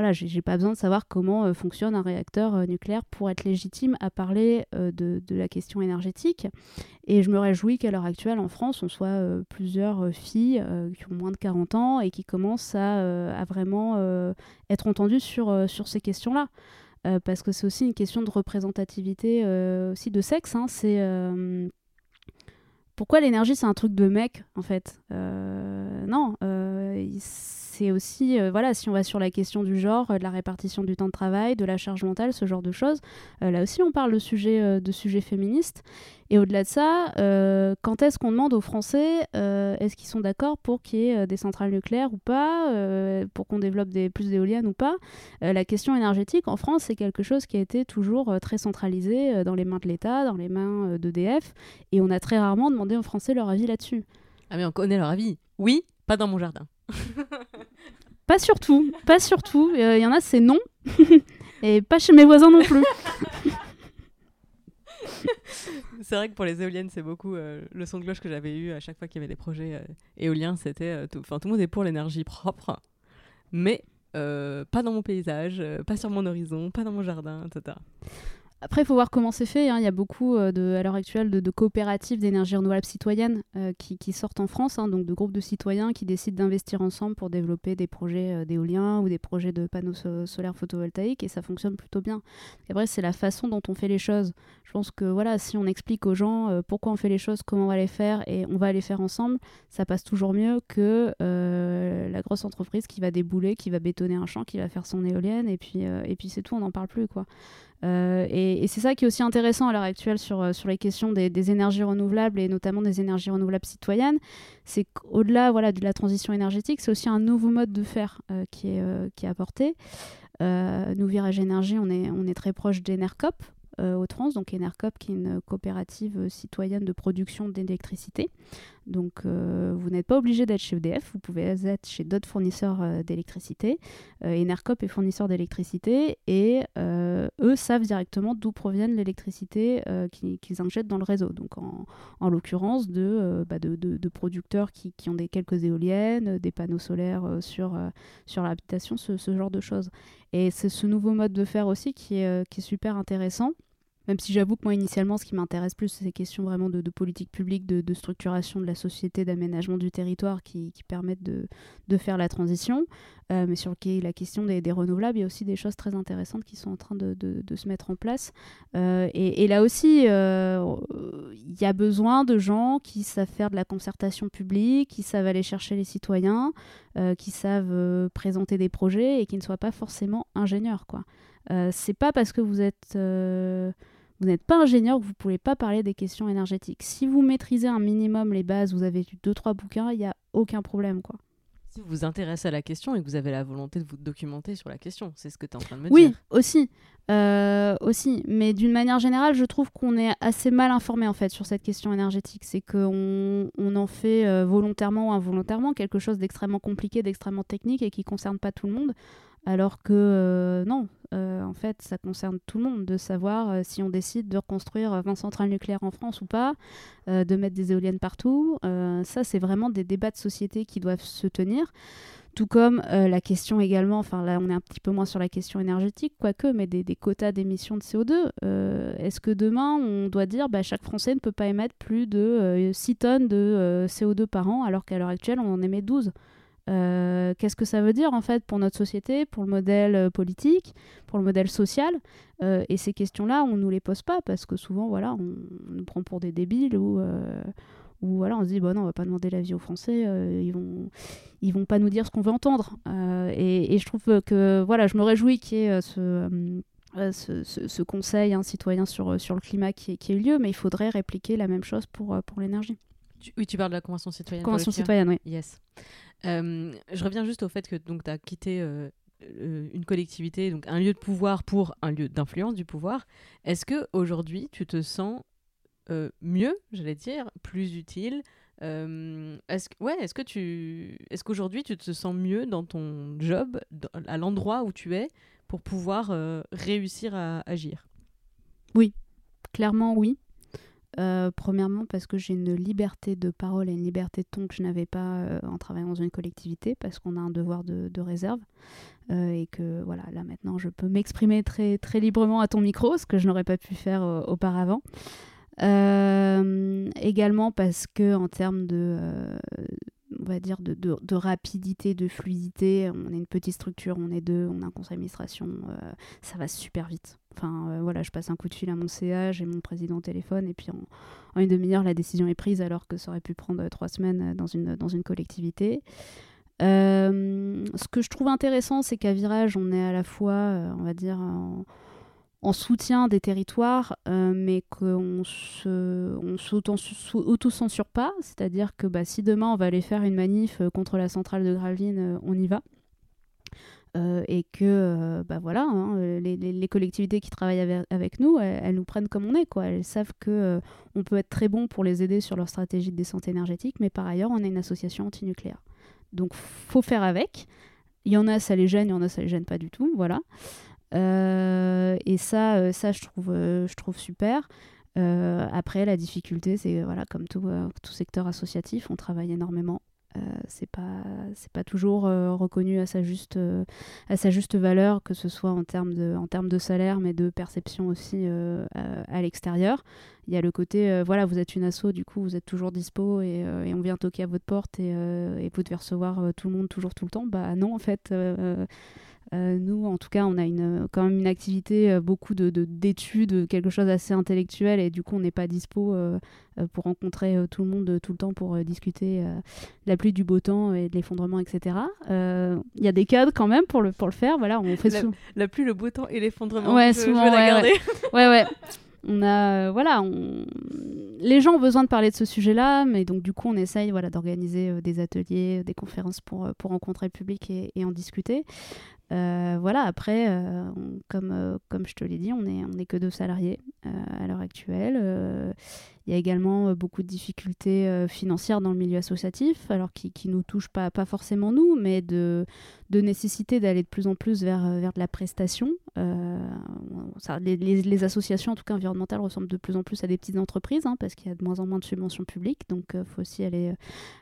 voilà, j'ai pas besoin de savoir comment euh, fonctionne un réacteur euh, nucléaire pour être légitime à parler euh, de, la question énergétique. Et je me réjouis qu'à l'heure actuelle, en France, on soit plusieurs filles qui ont moins de 40 ans et qui commencent à, vraiment être entendues sur, sur ces questions-là. parce que c'est aussi une question de représentativité aussi de sexe. Hein. c'est pourquoi l'énergie c'est un truc de mec en fait? Non, c'est aussi, euh, voilà, si on va sur la question du genre, euh, de la répartition du temps de travail, de la charge mentale, ce genre de choses, euh, là aussi on parle de sujets, de sujets féministes. Et au-delà de ça, quand est-ce qu'on demande aux Français, est-ce qu'ils sont d'accord pour qu'il y ait des centrales nucléaires ou pas, pour qu'on développe des, plus d'éoliennes ou pas La question énergétique en France, c'est quelque chose qui a été toujours très centralisé dans les mains de l'État, dans les mains d'EDF, et on a très rarement demandé aux Français leur avis là-dessus. Ah mais on connaît leur avis. Oui, pas dans mon jardin. [laughs] pas surtout, pas surtout. Il euh, y en a, c'est non. [laughs] Et pas chez mes voisins non plus. [laughs] c'est vrai que pour les éoliennes, c'est beaucoup euh, le son de cloche que j'avais eu à chaque fois qu'il y avait des projets euh, éoliens. C'était, enfin, tout, le monde est pour l'énergie propre, mais pas dans mon paysage, pas sur mon horizon, pas dans mon jardin, etc. après, il faut voir comment c'est fait. hein. Il y a beaucoup, euh, à l'heure actuelle, de, coopératives d'énergie renouvelable citoyenne euh, qui, sortent en France, hein, donc de groupes de citoyens qui décident d'investir ensemble pour développer des projets euh, d'éolien ou des projets de panneaux so- solaires photovoltaïques, et ça fonctionne plutôt bien. Après, c'est la façon dont on fait les choses. Je pense que voilà, si on explique aux gens euh, pourquoi on fait les choses, comment on va les faire, et on va les faire ensemble, ça passe toujours mieux que la grosse entreprise qui va débouler, qui va bétonner un champ, qui va faire son éolienne, et puis, et puis c'est tout, on n'en parle plus, quoi. Euh, et, c'est ça qui est aussi intéressant à l'heure actuelle sur, euh, sur les questions des, énergies renouvelables et notamment des énergies renouvelables citoyennes, c'est qu'au-delà voilà, de la transition énergétique, c'est aussi un nouveau mode de faire euh, qui, est, qui est apporté. Nous, Virage Énergie, on est, on est très proche d'Enercop au Trans, donc Enercop qui est une coopérative citoyenne de production d'électricité. Donc euh, vous n'êtes pas obligé d'être chez EDF, vous pouvez être chez d'autres fournisseurs euh, d'électricité. Euh, Enercop est fournisseur d'électricité et euh, eux savent directement d'où proviennent l'électricité qui- qu'ils injectent dans le réseau. Donc en, en l'occurrence de, bah, producteurs qui, ont des quelques éoliennes, des panneaux solaires sur, sur l'habitation, ce, genre de choses. Et c'est ce nouveau mode de faire aussi qui est super intéressant. Même si j'avoue que moi, initialement, ce qui m'intéresse plus, c'est ces questions vraiment de, politique publique, de, structuration de la société, d'aménagement du territoire qui, permettent de, faire la transition. Euh, mais sur la question des, renouvelables, il y a aussi des choses très intéressantes qui sont en train de, se mettre en place. Euh, et, là aussi, euh, il y a besoin de gens qui savent faire de la concertation publique, qui savent aller chercher les citoyens, qui savent présenter des projets et qui ne soient pas forcément ingénieurs. Quoi. C'est pas parce que vous êtes vous n'êtes pas ingénieur vous ne pouvez pas parler des questions énergétiques. Si vous maîtrisez un minimum les bases, vous avez lu deux trois bouquins, il n'y a aucun problème quoi. Si vous vous intéressez à la question et que vous avez la volonté de vous documenter sur la question, c'est ce que tu es en train de me Oui, dire. aussi. Euh, aussi. Mais d'une manière générale, je trouve qu'on est assez mal informé en fait sur cette question énergétique. C'est qu'on on en fait euh, volontairement ou involontairement quelque chose d'extrêmement compliqué, d'extrêmement technique et qui concerne pas tout le monde. Alors que euh, non, euh, en fait, ça concerne tout le monde de savoir euh, si on décide de reconstruire 20 centrales nucléaires en France ou pas, de mettre des éoliennes partout. Ça, c'est vraiment des débats de société qui doivent se tenir. Tout comme la question également, enfin là on est un petit peu moins sur la question énergétique, quoique, mais des, quotas d'émissions de CO2. Euh, Est-ce que demain on doit dire bah, chaque Français ne peut pas émettre plus de euh, 6 tonnes de euh, CO2 par an alors qu'à l'heure actuelle on en émet 12 Euh, Qu'est-ce que ça veut dire en fait pour notre société, pour le modèle euh, politique, pour le modèle social Euh, Et ces questions-là, on nous les pose pas parce que souvent voilà, on, on nous prend pour des débiles ou ou voilà, on se dit, bon non, on va pas demander l'avis aux Français, euh, ils vont ils vont pas nous dire ce qu'on veut entendre. Euh, et, et je trouve que, voilà, je me réjouis qu'il y ait ce, ce, ce- ce conseil hein, citoyen sur, sur le climat qui, qui ait eu lieu, mais il faudrait répliquer la même chose pour, pour l'énergie. Oui, tu parles de la Convention citoyenne. Convention citoyenne, oui. Yes. Euh, je reviens juste au fait que tu as quitté euh, euh, une collectivité, donc un lieu de pouvoir pour un lieu d'influence du pouvoir. Est-ce que aujourd'hui tu te sens mieux, j'allais dire, plus utile est-ce ouais, est-ce que tu, est-ce qu'aujourd'hui tu te sens mieux dans ton job, à l'endroit où tu es, pour pouvoir réussir à agir? Oui, clairement oui. Euh, premièrement parce que j'ai une liberté de parole et une liberté de ton que je n'avais pas euh, en travaillant dans une collectivité parce qu'on a un devoir de, réserve euh, et que voilà là maintenant je peux m'exprimer très très librement à ton micro ce que je n'aurais pas pu faire auparavant. Également parce que en termes de on va dire de, de- rapidité, de fluidité, on est une petite structure, on est deux, on a un conseil d'administration, ça va super vite. Enfin euh, voilà, je passe un coup de fil à mon CA, j'ai mon président au téléphone et puis en, une demi-heure la décision est prise alors que ça aurait pu prendre euh, trois semaines euh, dans une, collectivité. Ce que je trouve intéressant, c'est qu'à Virage, on est à la fois, on va dire, en, en soutien des territoires, mais qu'on se, on s'auto-censure pas. C'est-à-dire que bah, si demain on va aller faire une manif contre la centrale de Gravelines, on y va. Euh, et que euh, bah voilà, hein, les, les- les collectivités qui travaillent avec, nous, elles, nous prennent comme on est. Quoi. Elles savent que euh, on peut être très bon pour les aider sur leur stratégie de descente énergétique, mais par ailleurs, on est une association antinucléaire. Donc, faut faire avec. Il y en a, ça les gêne, il y en a, ça les gêne pas du tout. Voilà. Euh, et ça, euh, ça je, trouve, euh, je trouve super. Euh, après, la difficulté, c'est voilà, comme tout, euh, tout secteur associatif, on travaille énormément Euh, c'est pas c'est pas toujours euh, reconnu à sa juste à sa juste valeur que ce soit en termes de en termes de salaire mais de perception aussi à, l'extérieur. Il y a le côté voilà vous êtes une asso du coup vous êtes toujours dispo et, et on vient toquer à votre porte et, et vous devez recevoir tout le monde toujours tout le temps. Bah non en fait euh, nous, en tout cas, on a une, quand même une activité, euh, beaucoup de, d'études, quelque chose assez intellectuel, et du coup, on n'est pas dispo euh, pour rencontrer tout le monde tout le temps pour discuter la pluie, du beau temps et de l'effondrement, etc. Il y a des cadres quand même pour le, pour le faire. Voilà, on fait la, la pluie, le beau temps et l'effondrement. Ouais, je, souvent, je vais la garder. ouais. ouais. on a voilà on... les gens ont besoin de parler de ce sujet-là mais donc du coup on essaye voilà d'organiser des ateliers des conférences pour, pour rencontrer le public et, et en discuter euh, voilà, après, euh, comme, euh, comme je te l'ai dit, on n'est que deux salariés à l'heure actuelle. Il y a également beaucoup de difficultés financières dans le milieu associatif, alors qui ne nous touchent pas, pas forcément nous, mais de, de nécessité d'aller de plus en plus vers, vers de la prestation. Ça, les, les, associations, en tout cas environnementales, ressemblent de plus en plus à des petites entreprises, hein, parce qu'il y a de moins en moins de subventions publiques. Donc, il faut aussi aller,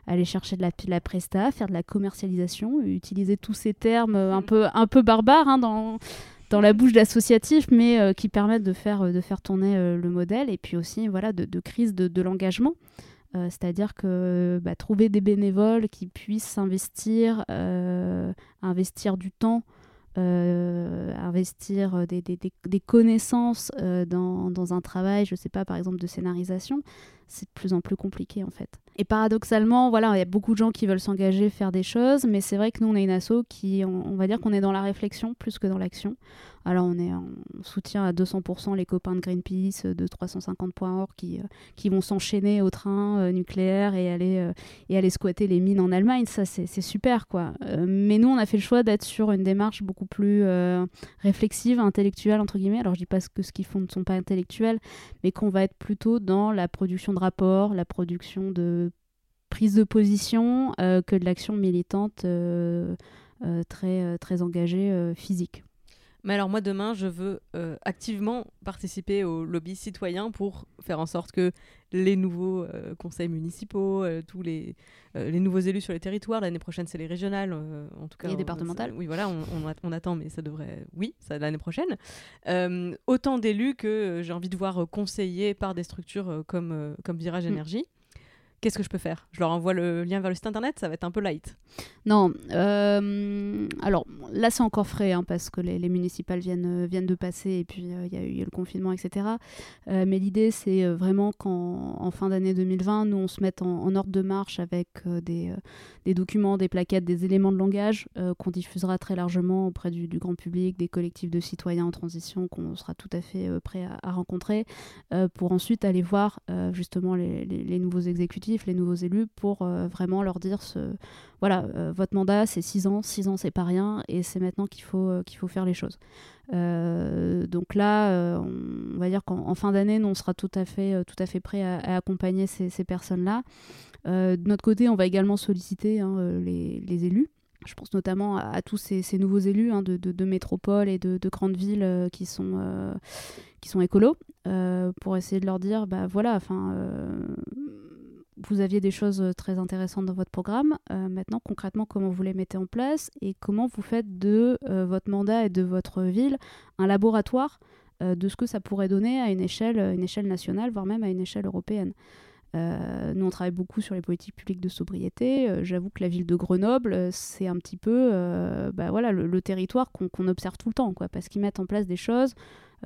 aller chercher de la, de la presta, faire de la commercialisation, utiliser tous ces termes un peu un peu barbare hein, dans, dans la bouche d'associatifs, mais euh, qui permettent de faire, euh, de faire tourner euh, le modèle, et puis aussi voilà, de, crise de, l'engagement. C'est-à-dire que bah, trouver des bénévoles qui puissent investir, investir du temps, investir des, des, des connaissances dans, dans, un travail, je ne sais pas, par exemple de scénarisation, c'est de plus en plus compliqué en fait. Et paradoxalement, voilà, il y a beaucoup de gens qui veulent s'engager, faire des choses, mais c'est vrai que nous, on est une asso qui, on, va dire qu'on est dans la réflexion plus que dans l'action. Alors, on, est, on soutient à 200% les copains de Greenpeace, de 350.org qui, euh, qui vont s'enchaîner au train euh, nucléaire et aller, euh, et aller squatter les mines en Allemagne. Ça, c'est super, quoi. mais nous, on a fait le choix d'être sur une démarche beaucoup plus réflexive, intellectuelle, entre guillemets. Alors, je dis pas que ce qu'ils font ne sont pas intellectuels, mais qu'on va être plutôt dans la production de rapports, la production de prise de position euh, que de l'action militante euh, euh, très, très engagée physique. Mais alors moi demain, je veux activement participer au lobby citoyen pour faire en sorte que les nouveaux conseils municipaux, tous les, les nouveaux élus sur les territoires, l'année prochaine c'est les régionales, en tout cas. Et départementales. Oui, voilà, on, on, attend, mais ça devrait, oui, ça l'année prochaine. autant d'élus que j'ai envie de voir conseillés par des structures comme, comme Virage mm. Énergie qu'est-ce que je peux faire? Je leur envoie le lien vers le site internet, ça va être un peu light. Non, euh, alors là c'est encore frais hein, parce que les, municipales viennent, viennent de passer et puis euh, il y a eu le confinement, etc. Euh, mais l'idée c'est vraiment qu'en fin d'année 2020, nous on se mette en, ordre de marche avec des, documents, des plaquettes, des éléments de langage qu'on diffusera très largement auprès du, grand public, des collectifs de citoyens en transition qu'on sera tout à fait prêt à, rencontrer pour ensuite aller voir justement les nouveaux exécutifs les nouveaux élus, pour euh, vraiment leur dire ce, voilà, euh, votre mandat c'est 6 ans, 6 ans c'est pas rien, et c'est maintenant qu'il faut, euh, qu'il faut faire les choses. donc là, on va dire qu'en fin d'année, on sera tout à fait, tout à fait prêt à, accompagner ces, personnes-là. de notre côté, on va également solliciter hein, les, élus. Je pense notamment à, tous ces, nouveaux élus hein, de, de, de, métropoles et de, de grandes villes qui sont, qui sont écolos, pour essayer de leur dire, bah voilà, enfin vous aviez des choses euh, très intéressantes dans votre programme. Euh, maintenant, concrètement, comment vous les mettez en place et comment vous faites de euh, votre mandat et de votre ville un laboratoire de ce que ça pourrait donner à une échelle, une échelle nationale, voire même à une échelle européenne. nous, on travaille beaucoup sur les politiques publiques de sobriété. J'avoue que la ville de Grenoble, c'est un petit peu bah, voilà, le, territoire qu'on observe tout le temps, quoi, parce qu'ils mettent en place des choses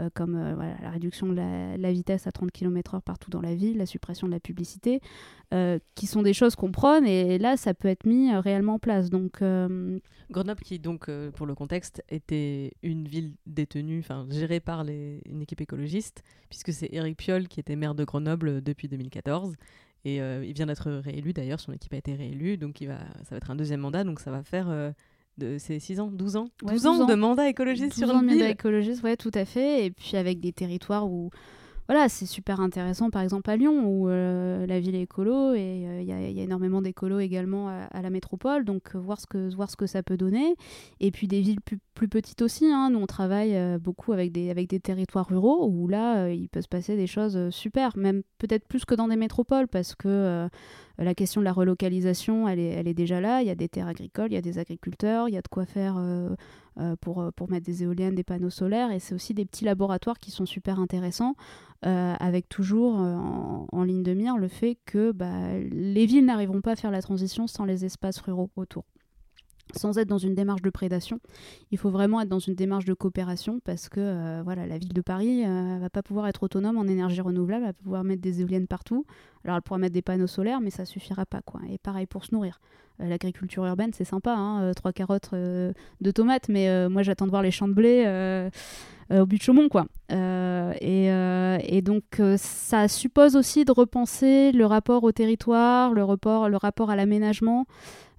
euh, comme euh, la réduction de la, vitesse à 30 km/h partout dans la ville, la suppression de la publicité, euh, qui sont des choses qu'on prône et là, ça peut être mis réellement en place. Grenoble, qui donc, pour le contexte, était une ville détenue, gérée par une équipe écologiste, puisque c'est Éric Piolle qui était maire de Grenoble depuis 2014. Et il vient d'être réélu d'ailleurs, son équipe a été réélue, donc ça va être un deuxième mandat, donc ça va faire c'est 6 ans, 12 ans? 12, ans, de mandat écologiste sur une ville. mandat écologiste, ouais, tout à fait. Et puis avec des territoires où, voilà, c'est super intéressant par exemple à Lyon où euh, la ville est écolo et il y, a énormément d'écolos également à, la métropole, donc voir, ce que, voir ce que ça peut donner. Et puis des villes plus, plus petites aussi, hein. nous on travaille beaucoup avec des, avec des territoires ruraux où là il peut se passer des choses super, même peut-être plus que dans des métropoles parce que la question de la relocalisation, elle est, déjà là. Il y a des terres agricoles, il y a des agriculteurs, il y a de quoi faire euh, euh, pour, mettre des éoliennes, des panneaux solaires. Et c'est aussi des petits laboratoires qui sont super intéressants, euh, avec toujours en, ligne de mire le fait que bah, les villes n'arriveront pas à faire la transition sans les espaces ruraux autour sans être dans une démarche de prédation. Il faut vraiment être dans une démarche de coopération parce que euh, voilà, la ville de Paris ne euh, va pas pouvoir être autonome en énergie renouvelable, elle va pouvoir mettre des éoliennes partout. Alors elle pourra mettre des panneaux solaires, mais ça suffira pas. quoi. Et pareil pour se nourrir. Euh, l'agriculture urbaine, c'est sympa, hein, trois carottes, de tomates, mais moi j'attends de voir les champs de blé au but de Chaumont. Quoi. Et, et, donc ça suppose aussi de repenser le rapport au territoire, le le rapport à l'aménagement.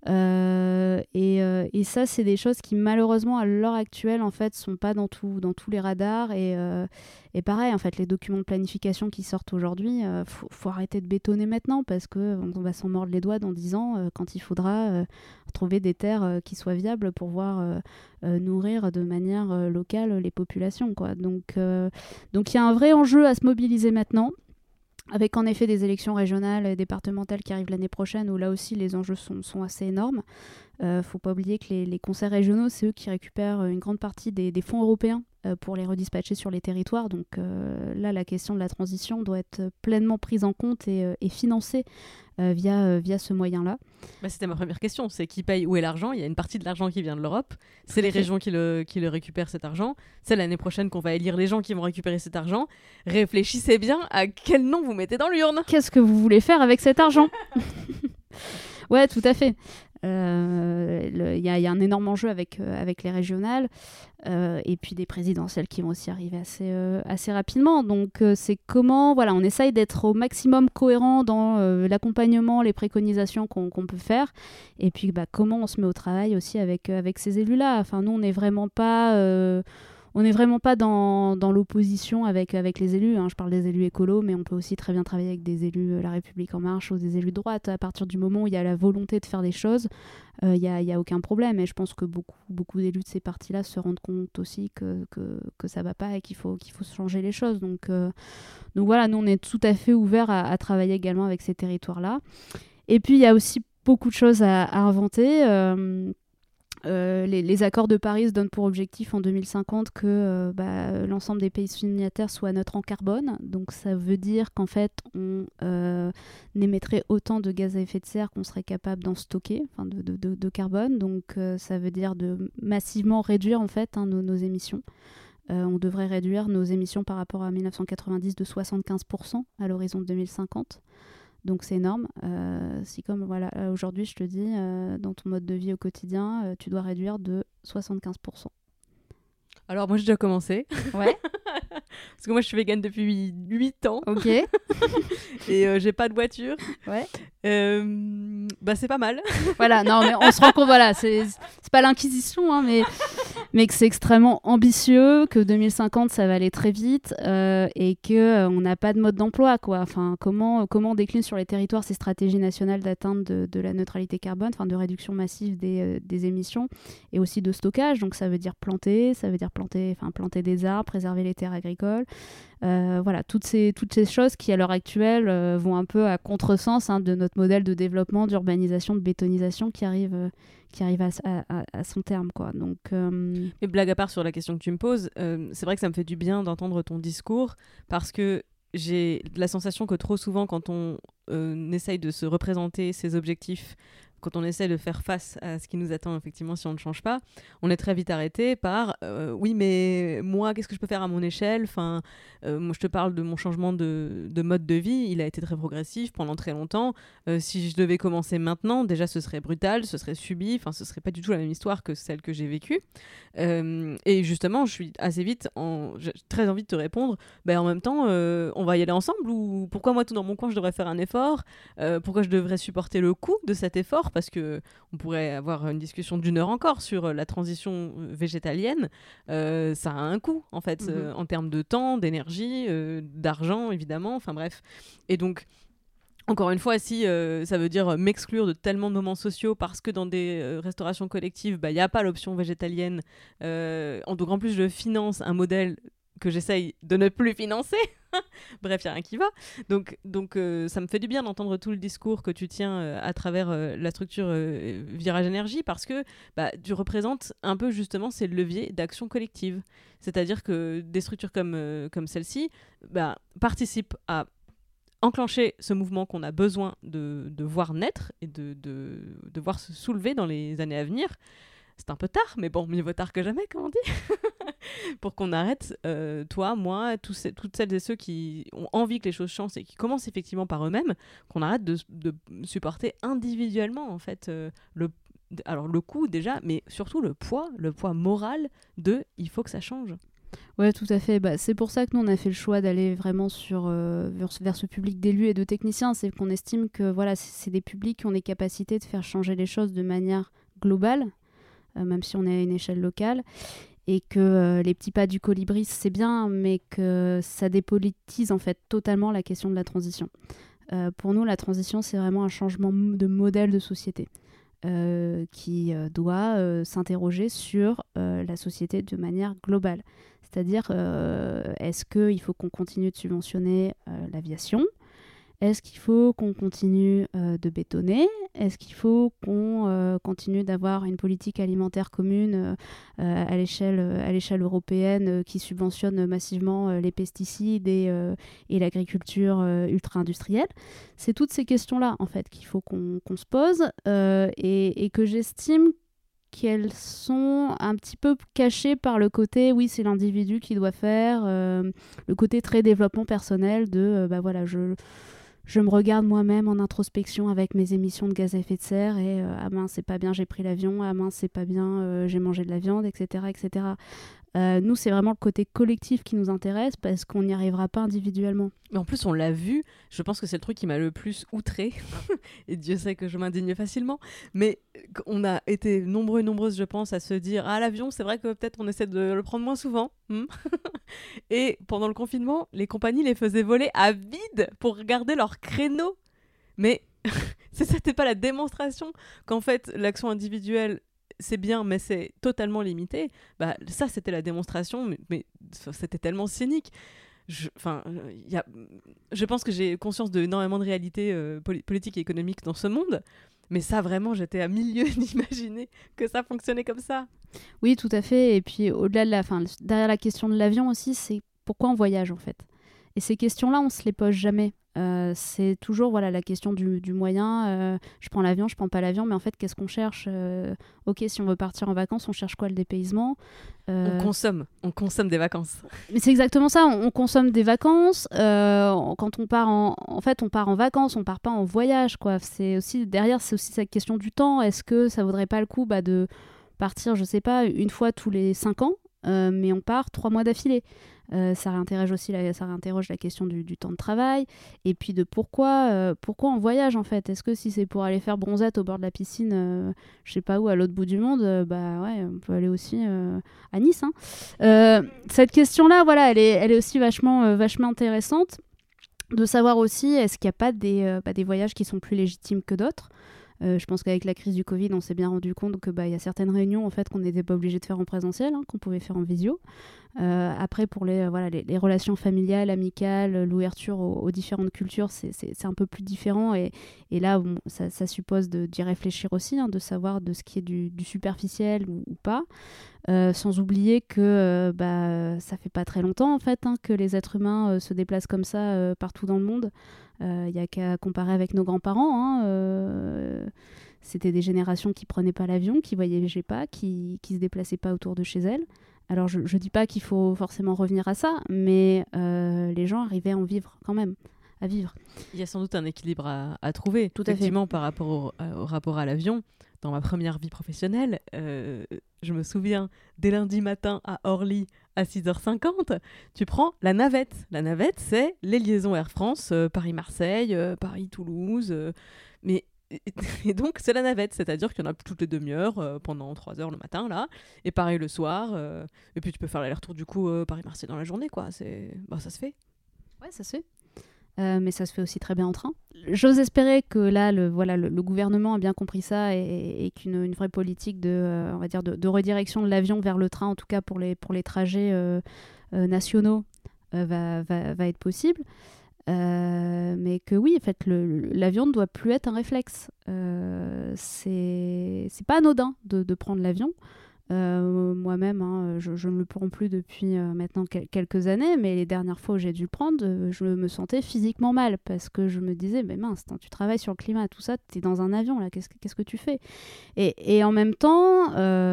Euh, euh, et, ça, c'est des choses qui malheureusement à l'heure actuelle en fait sont pas dans, tous les radars. Et, euh, et pareil, en fait, les documents de planification qui sortent aujourd'hui, faut, faut, arrêter de bétonner maintenant parce que on va s'en mordre les doigts dans 10 ans quand il faudra trouver des terres qui soient viables pour pouvoir nourrir de manière locale les populations. Quoi. Donc, donc il y a un vrai enjeu à se mobiliser maintenant avec en effet des élections régionales et départementales qui arrivent l'année prochaine, où là aussi les enjeux sont, assez énormes. Il euh, ne faut pas oublier que les, conseils régionaux, c'est eux qui récupèrent une grande partie des, fonds européens pour les redispatcher sur les territoires. Donc euh, là, la question de la transition doit être pleinement prise en compte et, et financée via, via ce moyen-là. Bah, C'était ma première question, c'est qui paye où est l'argent? Il y a une partie de l'argent qui vient de l'Europe, c'est les régions qui le, qui le récupèrent cet argent, c'est l'année prochaine qu'on va élire les gens qui vont récupérer cet argent. Réfléchissez bien à quel nom vous mettez dans l'urne. Qu'est-ce que vous voulez faire avec cet argent? [laughs] Ouais, tout à fait. Il euh, y, a un énorme enjeu avec, euh, avec les régionales euh, et puis des présidentielles qui vont aussi arriver assez, assez rapidement. Donc c'est comment, voilà, on essaye d'être au maximum cohérent dans l'accompagnement, les préconisations qu'on peut faire et puis bah, comment on se met au travail aussi avec, avec ces élus-là. Enfin, nous, on n'est vraiment pas on n'est vraiment pas dans, l'opposition avec, les élus. Hein. Je parle des élus écolos, mais on peut aussi très bien travailler avec des élus euh, La République En Marche ou des élus de droite. À partir du moment où il y a la volonté de faire des choses, euh, il n'y a, y a, aucun problème. Et je pense que beaucoup, beaucoup d'élus de ces partis-là se rendent compte aussi que, ça ne va pas et qu'il faut, qu'il faut changer les choses. Donc, euh, donc voilà, nous, on est tout à fait ouverts à, travailler également avec ces territoires-là. Et puis, il y a aussi beaucoup de choses à, inventer. Les, accords de Paris se donnent pour objectif en 2050 que euh, bah, l'ensemble des pays signataires soient neutres en carbone. Donc ça veut dire qu'en fait on euh, émettrait autant de gaz à effet de serre qu'on serait capable d'en stocker, de, carbone. Donc ça veut dire de massivement réduire en fait hein, nos, émissions. on devrait réduire nos émissions par rapport à 1990 de 75% à l'horizon 2050. Donc c'est énorme. Euh, si comme voilà, aujourd'hui je te dis, euh, dans ton mode de vie au quotidien, euh, tu dois réduire de 75%. Alors moi j'ai déjà commencé. Ouais. [laughs] Parce que moi je suis végane depuis 8 ans. Ok. [laughs] et j'ai pas de voiture. Ouais. bah c'est pas mal. voilà, non mais on se rend compte, voilà, c'est pas l'inquisition, hein, mais mais que c'est extrêmement ambitieux, que 2050 ça va aller très vite euh, et que euh, on n'a pas de mode d'emploi quoi. Enfin, comment comment on décline sur les territoires ces stratégies nationales d'atteinte de, la neutralité carbone, enfin de réduction massive des, euh, des, émissions et aussi de stockage. Donc ça veut dire planter, ça veut dire planter, enfin planter des arbres, préserver les terres agricoles. voilà, toutes ces, toutes ces choses qui à l'heure actuelle vont un peu à contresens hein, de notre modèle de développement, d'urbanisation, de bétonisation qui arrive qui arrive à, son terme. Quoi. Donc, euh... Et blague à part sur la question que tu me poses, euh, c'est vrai que ça me fait du bien d'entendre ton discours parce que j'ai la sensation que trop souvent, quand on euh, essaye de se représenter ses objectifs quand on essaie de faire face à ce qui nous attend, effectivement, si on ne change pas, on est très vite arrêté par euh, oui, mais moi, qu'est-ce que je peux faire à mon échelle? Enfin, euh, moi, je te parle de mon changement de, mode de vie. Il a été très progressif pendant très longtemps. Euh, si je devais commencer maintenant, déjà, ce serait brutal, ce serait subi. Enfin, ce serait pas du tout la même histoire que celle que j'ai vécue. et justement, je suis assez vite, j'ai très envie de te répondre. Ben, en même temps, on va y aller ensemble ou pourquoi moi, tout dans mon coin, je devrais faire un effort? Pourquoi je devrais supporter le coût de cet effort? Parce que on pourrait avoir une discussion d'une heure encore sur la transition végétalienne. ça a un coût, en fait, Mhm. en termes de temps, d'énergie, d'argent, évidemment. Enfin bref. Et donc, encore une fois, si euh, ça veut dire m'exclure de tellement de moments sociaux parce que dans des euh, restaurations collectives, bah, il n'y a pas l'option végétalienne, euh, en- donc en plus je finance un modèle que j'essaye de ne plus financer. [laughs] Bref, il n'y a rien qui va. Donc, donc euh, ça me fait du bien d'entendre tout le discours que tu tiens euh, à travers euh, la structure Virage Énergie parce que bah, tu représentes un peu justement ces leviers d'action collective. C'est-à-dire que des structures comme, comme celle-ci bah, participent à enclencher ce mouvement qu'on a besoin de, de voir naître et de, de, de voir se soulever dans les années à venir. C'est un peu tard, mais bon, mieux vaut tard que jamais, comme on dit. [laughs] [laughs] Pour qu'on arrête, euh, toi, moi, toutes celles et ceux qui ont envie que les choses changent et qui commencent effectivement par eux-mêmes, qu'on arrête de, supporter individuellement, en fait, euh, le, alors le coût déjà, mais surtout le poids, le poids moral de il faut que ça change. Ouais, tout à fait. Bah, c'est pour ça que nous, on a fait le choix d'aller vraiment sur, euh, vers, vers ce public d'élus et de techniciens. C'est qu'on estime que voilà, c'est des publics qui ont des capacités de faire changer les choses de manière globale, même si on est à une échelle locale. Et que euh, les petits pas du colibri, c'est bien, mais que ça dépolitise en fait totalement la question de la transition. Euh, pour nous, la transition, c'est vraiment un changement de modèle de société. euh, qui doit s'interroger sur la société de manière globale. C'est-à-dire, est-ce qu'il faut qu'on continue de subventionner l'aviation Est-ce qu'il faut qu'on continue euh, de bétonner? Est-ce qu'il faut qu'on euh, continue d'avoir une politique alimentaire commune euh, à l'échelle européenne qui subventionne massivement les pesticides et, l'agriculture ultra-industrielle? C'est toutes ces questions-là, en fait, qu'il faut qu'on se pose et, que j'estime qu'elles sont un petit peu cachées par le côté oui c'est l'individu qui doit faire le côté très développement personnel de euh, bah voilà je je me regarde moi-même en introspection avec mes émissions de gaz à effet de serre et euh, ah mince c'est pas bien j'ai pris l'avion ah mince c'est pas bien euh, j'ai mangé de la viande etc etc Euh, nous c'est vraiment le côté collectif qui nous intéresse parce qu'on n'y arrivera pas individuellement Mais en plus, on l'a vu. Je pense que c'est le truc qui m'a le plus outré. [laughs] et Dieu sait que je m'indigne facilement. Mais on a été nombreux et nombreuses, je pense, à se dire Ah, l'avion, c'est vrai que peut-être on essaie de le prendre moins souvent. hmm. [laughs] et pendant le confinement, les compagnies les faisaient voler à vide pour regarder leurs créneaux. Mais [laughs] c'est ça, pas la démonstration qu'en fait, l'action individuelle c'est bien, mais c'est totalement limité. Bah, ça, c'était la démonstration, mais, c'était tellement cynique. Je, y a, je pense que j'ai conscience d'énormément de réalités euh, poli- politiques et économiques dans ce monde, mais ça, vraiment, j'étais à milieu [laughs] d'imaginer que ça fonctionnait comme ça. Oui, tout à fait. Et puis au-delà de la, enfin, derrière la question de l'avion aussi, c'est pourquoi on voyage en fait? Et ces questions-là, on se les pose jamais. Euh, c'est toujours voilà la question du, du moyen. euh, je prends l'avion, je prends pas l'avion, mais en fait, qu'est-ce qu'on cherche Euh, Ok, si on veut partir en vacances, on cherche quoi Le dépaysement? On consomme, on consomme des vacances. mais c'est exactement ça, on, on consomme des vacances. quand on part en, en fait, on part en vacances, on part pas en voyage, quoi. C'est aussi derrière, c'est aussi cette question du temps. Est-ce que ça vaudrait pas le coup bah, de partir, je sais pas, une fois tous les cinq ans, mais on part trois mois d'affilée? Euh, ça réinterroge aussi la, ça réinterroge la question du, temps de travail et puis de pourquoi, euh, pourquoi on voyage en fait. Est-ce que si c'est pour aller faire bronzette au bord de la piscine, euh, je sais pas où, à l'autre bout du monde, euh, bah ouais, on peut aller aussi à Nice. hein. Cette question-là, voilà, elle est, elle est aussi vachement, vachement intéressante de savoir aussi est-ce qu'il n'y a pas bah, des voyages qui sont plus légitimes que d'autres? Euh, je pense qu'avec la crise du Covid, on s'est bien rendu compte que bah, y a certaines réunions en fait qu'on n'était pas obligé de faire en présentiel, hein, qu'on pouvait faire en visio. Euh, après, pour les, euh, voilà, les, relations familiales, amicales, l'ouverture aux, différentes cultures, c'est- un peu plus différent. Et, et là, ça, ça suppose d'y réfléchir aussi, hein, de savoir de ce qui est du, superficiel ou pas. Euh, sans oublier que euh, bah, ça fait pas très longtemps en fait hein, que les êtres humains euh, se déplacent comme ça partout dans le monde. Il n'y a qu'à comparer avec nos grands-parents. hein, C'était des générations qui prenaient pas l'avion, qui voyageaient pas, qui, qui se déplaçaient pas autour de chez elles. Alors je, je dis pas qu'il faut forcément revenir à ça, mais les gens arrivaient à en vivre quand même, à vivre. Il y a sans doute un équilibre à, à trouver. Tout à fait. Effectivement, par rapport au rapport à l'avion, dans ma première vie professionnelle, euh, je me souviens, dès lundi matin à Orly, à 6h50, tu prends la navette. La navette, c'est les liaisons Air France, euh, Paris-Marseille, euh, Paris-Toulouse. mais [laughs] et donc, c'est la navette, c'est-à-dire qu'il y en a toutes les demi-heures pendant 3 heures le matin, là, et pareil le soir. et puis, tu peux faire l'aller-retour du coup Paris-Marseille dans la journée, quoi. C'est... Bah, ça se fait. Ouais, ça se fait. Euh, mais ça se fait aussi très bien en train. J'ose espérer que là, le, voilà, le, gouvernement a bien compris ça et, qu'une une vraie politique de, euh, on va dire de, redirection de l'avion vers le train, en tout cas pour les, pour les trajets euh, nationaux, va, va, va être possible. Mais que oui, en fait, l'avion ne doit plus être un réflexe. C'est pas anodin de, de prendre l'avion. Euh, Moi-même, hein, je, ne le prends plus depuis euh, maintenant quel- quelques années, mais les dernières fois où j'ai dû le prendre, euh, je me sentais physiquement mal parce que je me disais, mais mince, tu travailles sur le climat, tout ça, tu es dans un avion, là, qu'est-ce que, tu fais? Et, en même temps,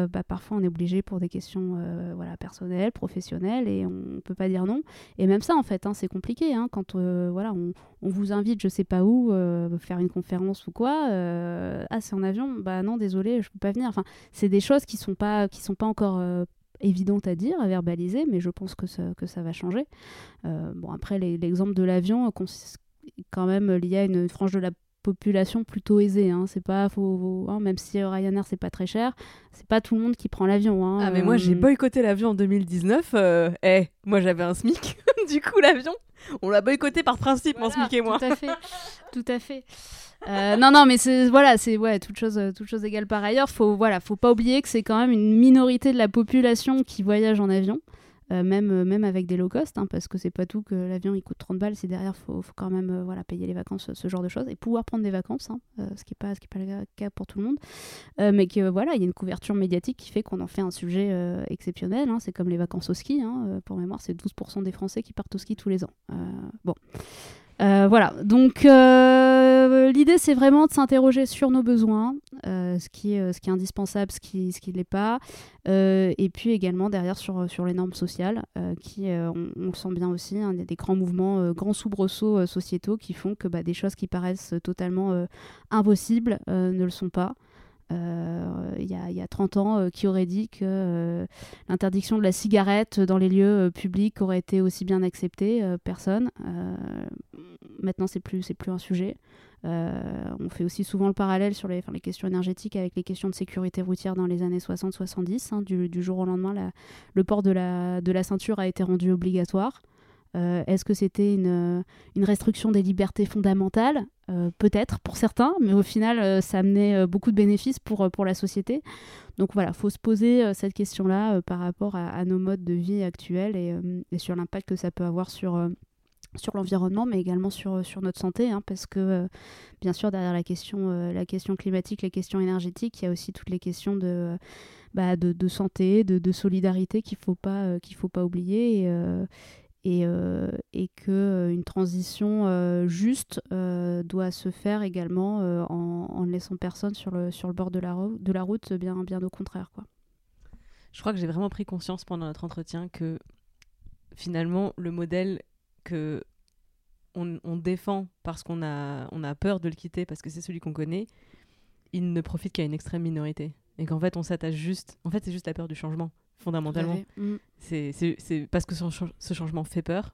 bah, parfois on est obligé pour des questions voilà, personnelles, professionnelles, et on ne peut pas dire non. Et même ça, en fait, hein, c'est compliqué. hein, quand voilà, on, on vous invite, je sais pas où, euh, faire une conférence ou quoi, euh, ah, c'est en avion, bah non, désolé, je peux pas venir. Enfin, c'est des choses qui sont pas, qui sont pas encore euh, évidentes à dire, à verbaliser, mais je pense que ça, que ça va changer. Bon, après, l'exemple de l'avion quand même lié à une frange de la population plutôt aisée. Hein. C'est pas, faut, faut- hein, même si Ryanair c'est pas très cher, c'est pas tout le monde qui prend l'avion. Hein. Ah, mais moi, j'ai boycotté l'avion en 2019. euh, Eh, moi, j'avais un SMIC. [laughs] du coup, l'avion, on l'a boycotté par principe, mon SMIC et moi. Tout à fait, tout à fait. Euh, non, non, mais c'est voilà, c'est ouais, toute chose, euh, toute chose égale par ailleurs. Faut voilà, faut pas oublier que c'est quand même une minorité de la population qui voyage en avion, euh, même euh, même avec des low cost, hein, parce que c'est pas tout que l'avion il coûte 30 balles. C'est derrière, faut, faut quand même euh, voilà payer les vacances, ce genre de choses, et pouvoir prendre des vacances, hein, ce qui est pas pas le cas pour tout le monde. Mais que voilà, il y a une couverture médiatique qui fait qu'on en fait un sujet exceptionnel. hein. C'est comme les vacances au ski. pour mémoire, c'est 12% des Français qui partent au ski tous les ans. Bon. Euh, voilà, donc euh, l'idée c'est vraiment de s'interroger sur nos besoins, euh, ce, qui est, indispensable, ce qui ce qui l'est pas, et puis également derrière sur, les normes sociales, qui on, le sent bien aussi, hein, il y a des grands mouvements, grands soubresauts sociétaux qui font que bah, des choses qui paraissent totalement impossibles ne le sont pas. Euh, Il y, a, il y a 30 ans, euh, qui aurait dit que euh, l'interdiction de la cigarette dans les lieux publics aurait été aussi bien acceptée Personne. Maintenant, c'est plus, plus un sujet. On fait aussi souvent le parallèle sur les, questions énergétiques avec les questions de sécurité routière dans les années 60-70. hein. du, jour au lendemain, le port de la ceinture a été rendu obligatoire. Euh, Est-ce que c'était une, une restriction des libertés fondamentales Euh, Peut-être pour certains, mais au final, euh, ça amenait euh, beaucoup de bénéfices pour, euh, pour la société. Donc voilà, il faut se poser euh, cette question-là euh, par rapport à, nos modes de vie actuels et, euh, sur l'impact que ça peut avoir sur, euh, sur l'environnement, mais également sur, sur notre santé, hein, parce que euh, bien sûr, derrière la question, euh, la question climatique, les questions énergétiques, il y a aussi toutes les questions de, bah, de, santé, de, de solidarité qu'il ne faut, pas, euh, faut pas oublier. Euh, et, euh, et que euh, transition euh, juste euh, doit se faire également en, ne laissant personne sur le, bord de la, route, bien, au contraire. Je crois que j'ai vraiment pris conscience pendant notre entretien que finalement, le modèle que on, défend parce qu'on a, on a peur de le quitter, parce que c'est celui qu'on connaît, il ne profite qu'à une extrême minorité. Et qu'en fait, on s'attache juste. En fait, c'est juste la peur du changement, fondamentalement. Mm. C'est parce que ce, change- ce changement fait peur.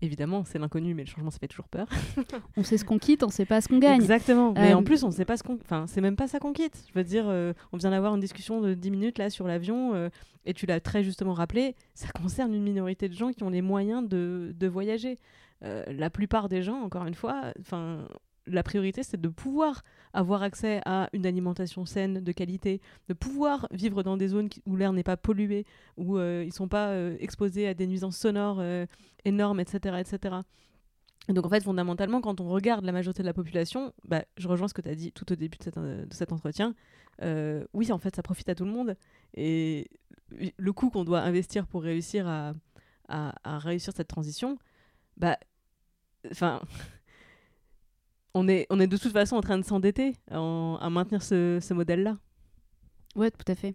Évidemment, c'est l'inconnu, mais le changement, ça fait toujours peur. [laughs] On sait ce qu'on quitte, on sait pas ce qu'on gagne. Exactement. Mais Euh, en plus, on sait pas ce qu'on. Enfin, c'est même pas ça qu'on quitte. Je veux dire, euh, on vient d'avoir une discussion de 10 minutes là sur l'avion, euh, et tu l'as très justement rappelé, ça concerne une minorité de gens qui ont les moyens de, de voyager. Euh, la plupart des gens, encore une fois, enfin. La priorité, c'est de pouvoir avoir accès à une alimentation saine, de qualité, de pouvoir vivre dans des zones où l'air n'est pas pollué, où euh, ils sont pas euh, exposés à des nuisances sonores euh, énormes, etc., etc. Et donc en fait, fondamentalement, quand on regarde la majorité de la population, bah, je rejoins ce que tu as dit tout au début de, cet, entretien. Oui, en fait, ça profite à tout le monde. Et le coût qu'on doit investir pour réussir à, à, à réussir cette transition, bah, enfin, on est, on est de toute façon en train de s'endetter en- à maintenir ce, modèle-là. Ouais, tout à fait.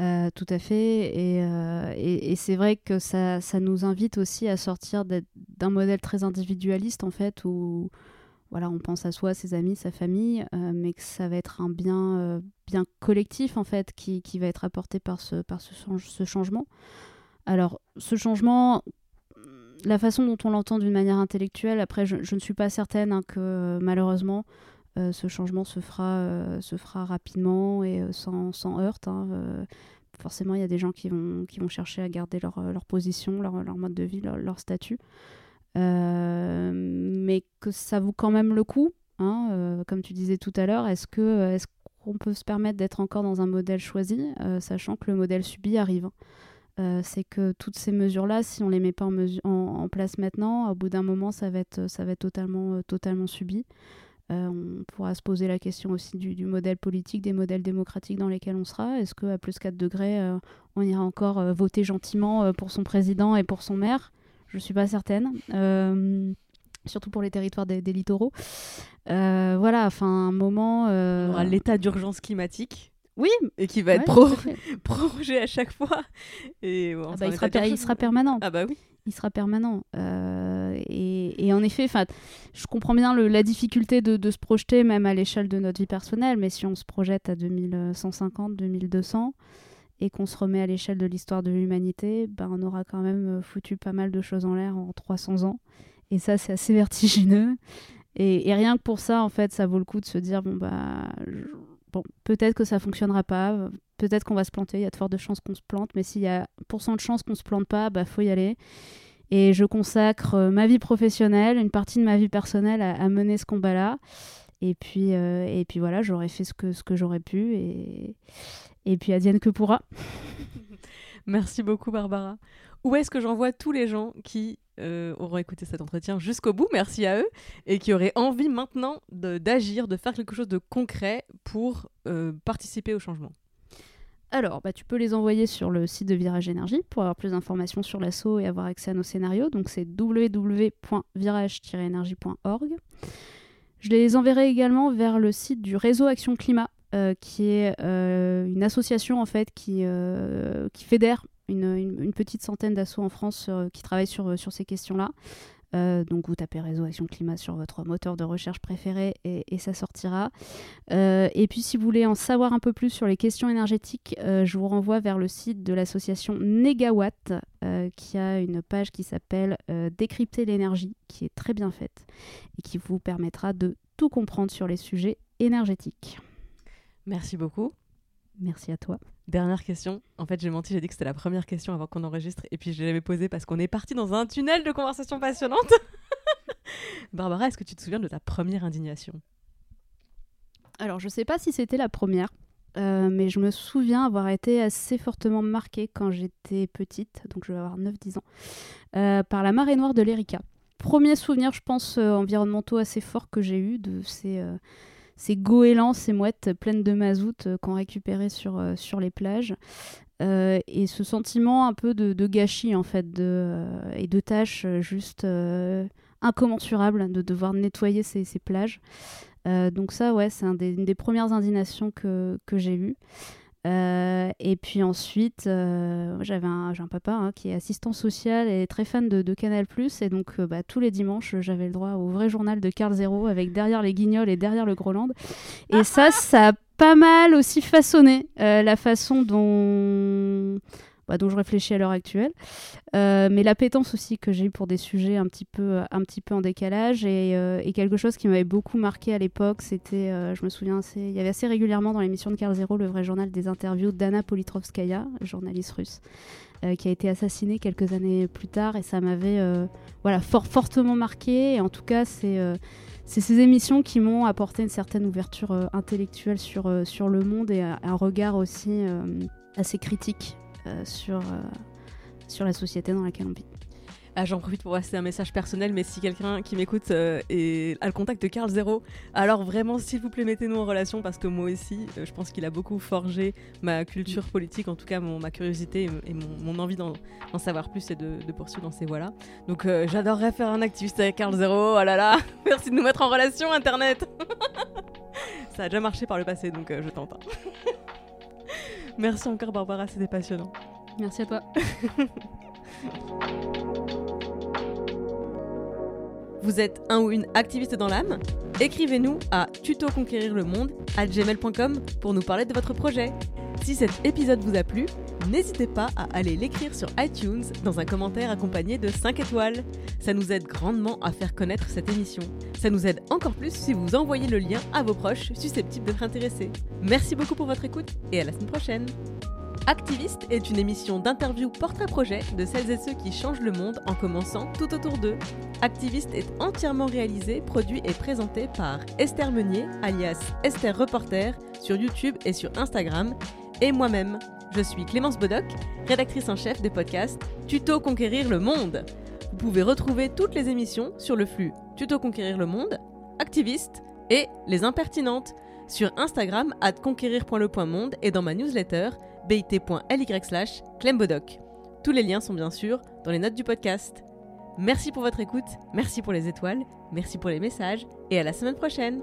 Euh, tout à fait. Et, euh, et, et c'est vrai que ça, ça nous invite aussi à sortir d'un modèle très individualiste, en fait, où voilà, on pense à soi, ses amis, sa famille, euh, mais que ça va être un bien, bien collectif, en fait, qui, qui va être apporté par ce, par ce changement. Alors, ce changement, la façon dont on l'entend d'une manière intellectuelle, après, je, ne suis pas certaine hein, que, malheureusement, Euh, ce changement se fera, euh, rapidement et euh, sans, heurte. hein. Forcément, il y a des gens qui vont, chercher à garder leur, position, leur, mode de vie, leur, statut. Mais que ça vaut quand même le coup, hein, comme tu disais tout à l'heure, est-ce que est-ce qu'on peut se permettre d'être encore dans un modèle choisi, sachant que le modèle subi arrive. Euh, c'est que toutes ces mesures-là, si on les met pas en, place maintenant, au bout d'un moment, ça va être, ça va être totalement, euh, totalement subi. Euh, on pourra se poser la question aussi du, modèle politique, des modèles démocratiques dans lesquels on sera. Est-ce qu'à plus 4 degrés, on ira encore voter gentiment pour son président et pour son maire? Je ne suis pas certaine. Surtout pour les territoires des, littoraux. Voilà, enfin, un moment... On l'état d'urgence climatique. Oui, et qui va être pro- [laughs] prorogé à chaque fois. Et Ah bah, il, sera il permanent. Ah bah oui. Il sera permanent. Euh, et, et en effet, je comprends bien le- la difficulté de, de se projeter même à l'échelle de notre vie personnelle, mais si on se projette à 2150, 2200 et qu'on se remet à l'échelle de l'histoire de l'humanité, ben, on aura quand même euh, foutu pas mal de choses en l'air en 300 ans. Et ça, c'est assez [laughs] vertigineux. Et, et rien que pour ça, en fait, ça vaut le coup de se dire, bon, bah, bon, peut-être que ça fonctionnera pas, peut-être qu'on va se planter, il y a de fortes chances qu'on se plante, mais s'il y a pourcent de chances qu'on se plante pas, bah, faut y aller. Et je consacre euh, ma vie professionnelle, une partie de ma vie personnelle à, mener ce combat-là. Et puis, euh, et puis voilà, j'aurais fait ce que, ce que j'aurais pu. Et, et puis advienne que pourra. [laughs] Merci beaucoup, Barbara. Où est-ce que j'envoie tous les gens qui euh, auront écouté cet entretien jusqu'au bout Merci à eux. Et qui auraient envie maintenant d'agir, de, faire quelque chose de concret pour euh, participer au changement. Alors, bah, tu peux les envoyer sur le site de Virage Énergie pour avoir plus d'informations sur l'assaut et avoir accès à nos scénarios. Donc, c'est www.virage-énergie.org. Je les enverrai également vers le site du réseau Action Climat, euh, qui est une association en fait qui, qui fédère une, une- une petite centaine d'assauts en France euh, qui travaillent sur, sur ces questions-là. Euh, donc vous tapez Réseau Action Climat sur votre moteur de recherche préféré et, et ça sortira. Euh, et puis si vous voulez en savoir un peu plus sur les questions énergétiques, euh, je vous renvoie vers le site de l'association Negawatt qui a une page qui s'appelle Décrypter l'énergie, qui est très bien faite et qui vous permettra de tout comprendre sur les sujets énergétiques. Merci beaucoup. Merci à toi. Dernière question. En fait, j'ai menti, j'ai dit que c'était la première question avant qu'on enregistre. Et puis je l'avais posée parce qu'on est parti dans un tunnel de conversation passionnante. [laughs] Barbara, est-ce que tu te souviens de ta première indignation? Alors, je sais pas si c'était la première, euh, mais je me souviens avoir été assez fortement marquée quand j'étais petite, donc je vais avoir 9-10 ans, euh, par la marée noire de l'Erika. Premier souvenir, je pense, euh, environnementaux assez forts que j'ai eu de ces, ces goélands, ces mouettes pleines de mazout euh, qu'on récupérait sur, euh, sur les plages. Euh, et ce sentiment un peu de, gâchis, en fait, de, et de tâches juste euh, incommensurables de devoir nettoyer ces, ces plages. Donc ça, ouais, c'est une des premières indignations que, que j'ai eues. Euh, et puis ensuite, euh, j'avais un, j'ai un papa hein, qui est assistant social et très fan de, de Canal+. Et donc, euh, bah, tous les dimanches, j'avais le droit au vrai journal de Carl Zero avec derrière les guignols et derrière le Groland. Et ça, ça a pas mal aussi façonné euh, la façon dont, bah, dont je réfléchis à l'heure actuelle. Euh, mais l'appétence aussi que j'ai eue pour des sujets un petit peu, en décalage et, euh, et quelque chose qui m'avait beaucoup marqué à l'époque, c'était, euh, je me souviens, assez- il y avait assez régulièrement dans l'émission de Carl Zero le vrai journal des interviews d'Anna Politrovskaya, journaliste russe, qui a été assassinée quelques années plus tard et ça m'avait voilà, fort, fortement marqué. Et en tout cas, c'est ces émissions qui m'ont apporté une certaine ouverture intellectuelle sur, le monde et un regard aussi assez critique sur, euh, sur la société dans laquelle on vit. Ah, J'en profite pour passer un message personnel, mais si quelqu'un qui m'écoute euh, est- le contact de Carl Zero, alors vraiment, s'il vous plaît, mettez-nous en relation parce que moi aussi, euh, je pense qu'il a beaucoup forgé ma culture politique, en tout cas mon- ma curiosité et, mon, envie d'en savoir plus et de, poursuivre dans ces voies-là. Donc euh, j'adorerais faire un activiste avec Carl Zero, oh là là, [laughs] merci de nous mettre en relation, Internet [laughs] Ça a déjà marché par le passé, donc euh, je tente. [laughs] Merci encore Barbara, c'était passionnant. Merci à toi. [laughs] Vous êtes un ou une activiste dans l'âme? Écrivez-nous à tutoconquérir le monde à gmail.com pour nous parler de votre projet. Si cet épisode vous a plu, n'hésitez pas à aller l'écrire sur iTunes dans un commentaire accompagné de 5 étoiles. Ça nous aide grandement à faire connaître cette émission. Ça nous aide encore plus si vous envoyez le lien à vos proches susceptibles d'être intéressés. Merci beaucoup pour votre écoute et à la semaine prochaine. Activiste est une émission d'interview portrait-projet de celles et ceux qui changent le monde en commençant tout autour d'eux. Activiste est entièrement réalisé, produit et présenté par Esther Meunier, alias Esther Reporter, sur YouTube et sur Instagram, et moi-même. Je suis Clémence Bodoc, rédactrice en chef des podcasts Tuto Conquérir le Monde. Vous pouvez retrouver toutes les émissions sur le flux Tuto Conquérir le Monde, Activiste et Les Impertinentes sur Instagram at conquérir.le.monde et dans ma newsletter bit.ly slash clembodoc. Tous les liens sont bien sûr dans les notes du podcast. Merci pour votre écoute, merci pour les étoiles, merci pour les messages et à la semaine prochaine.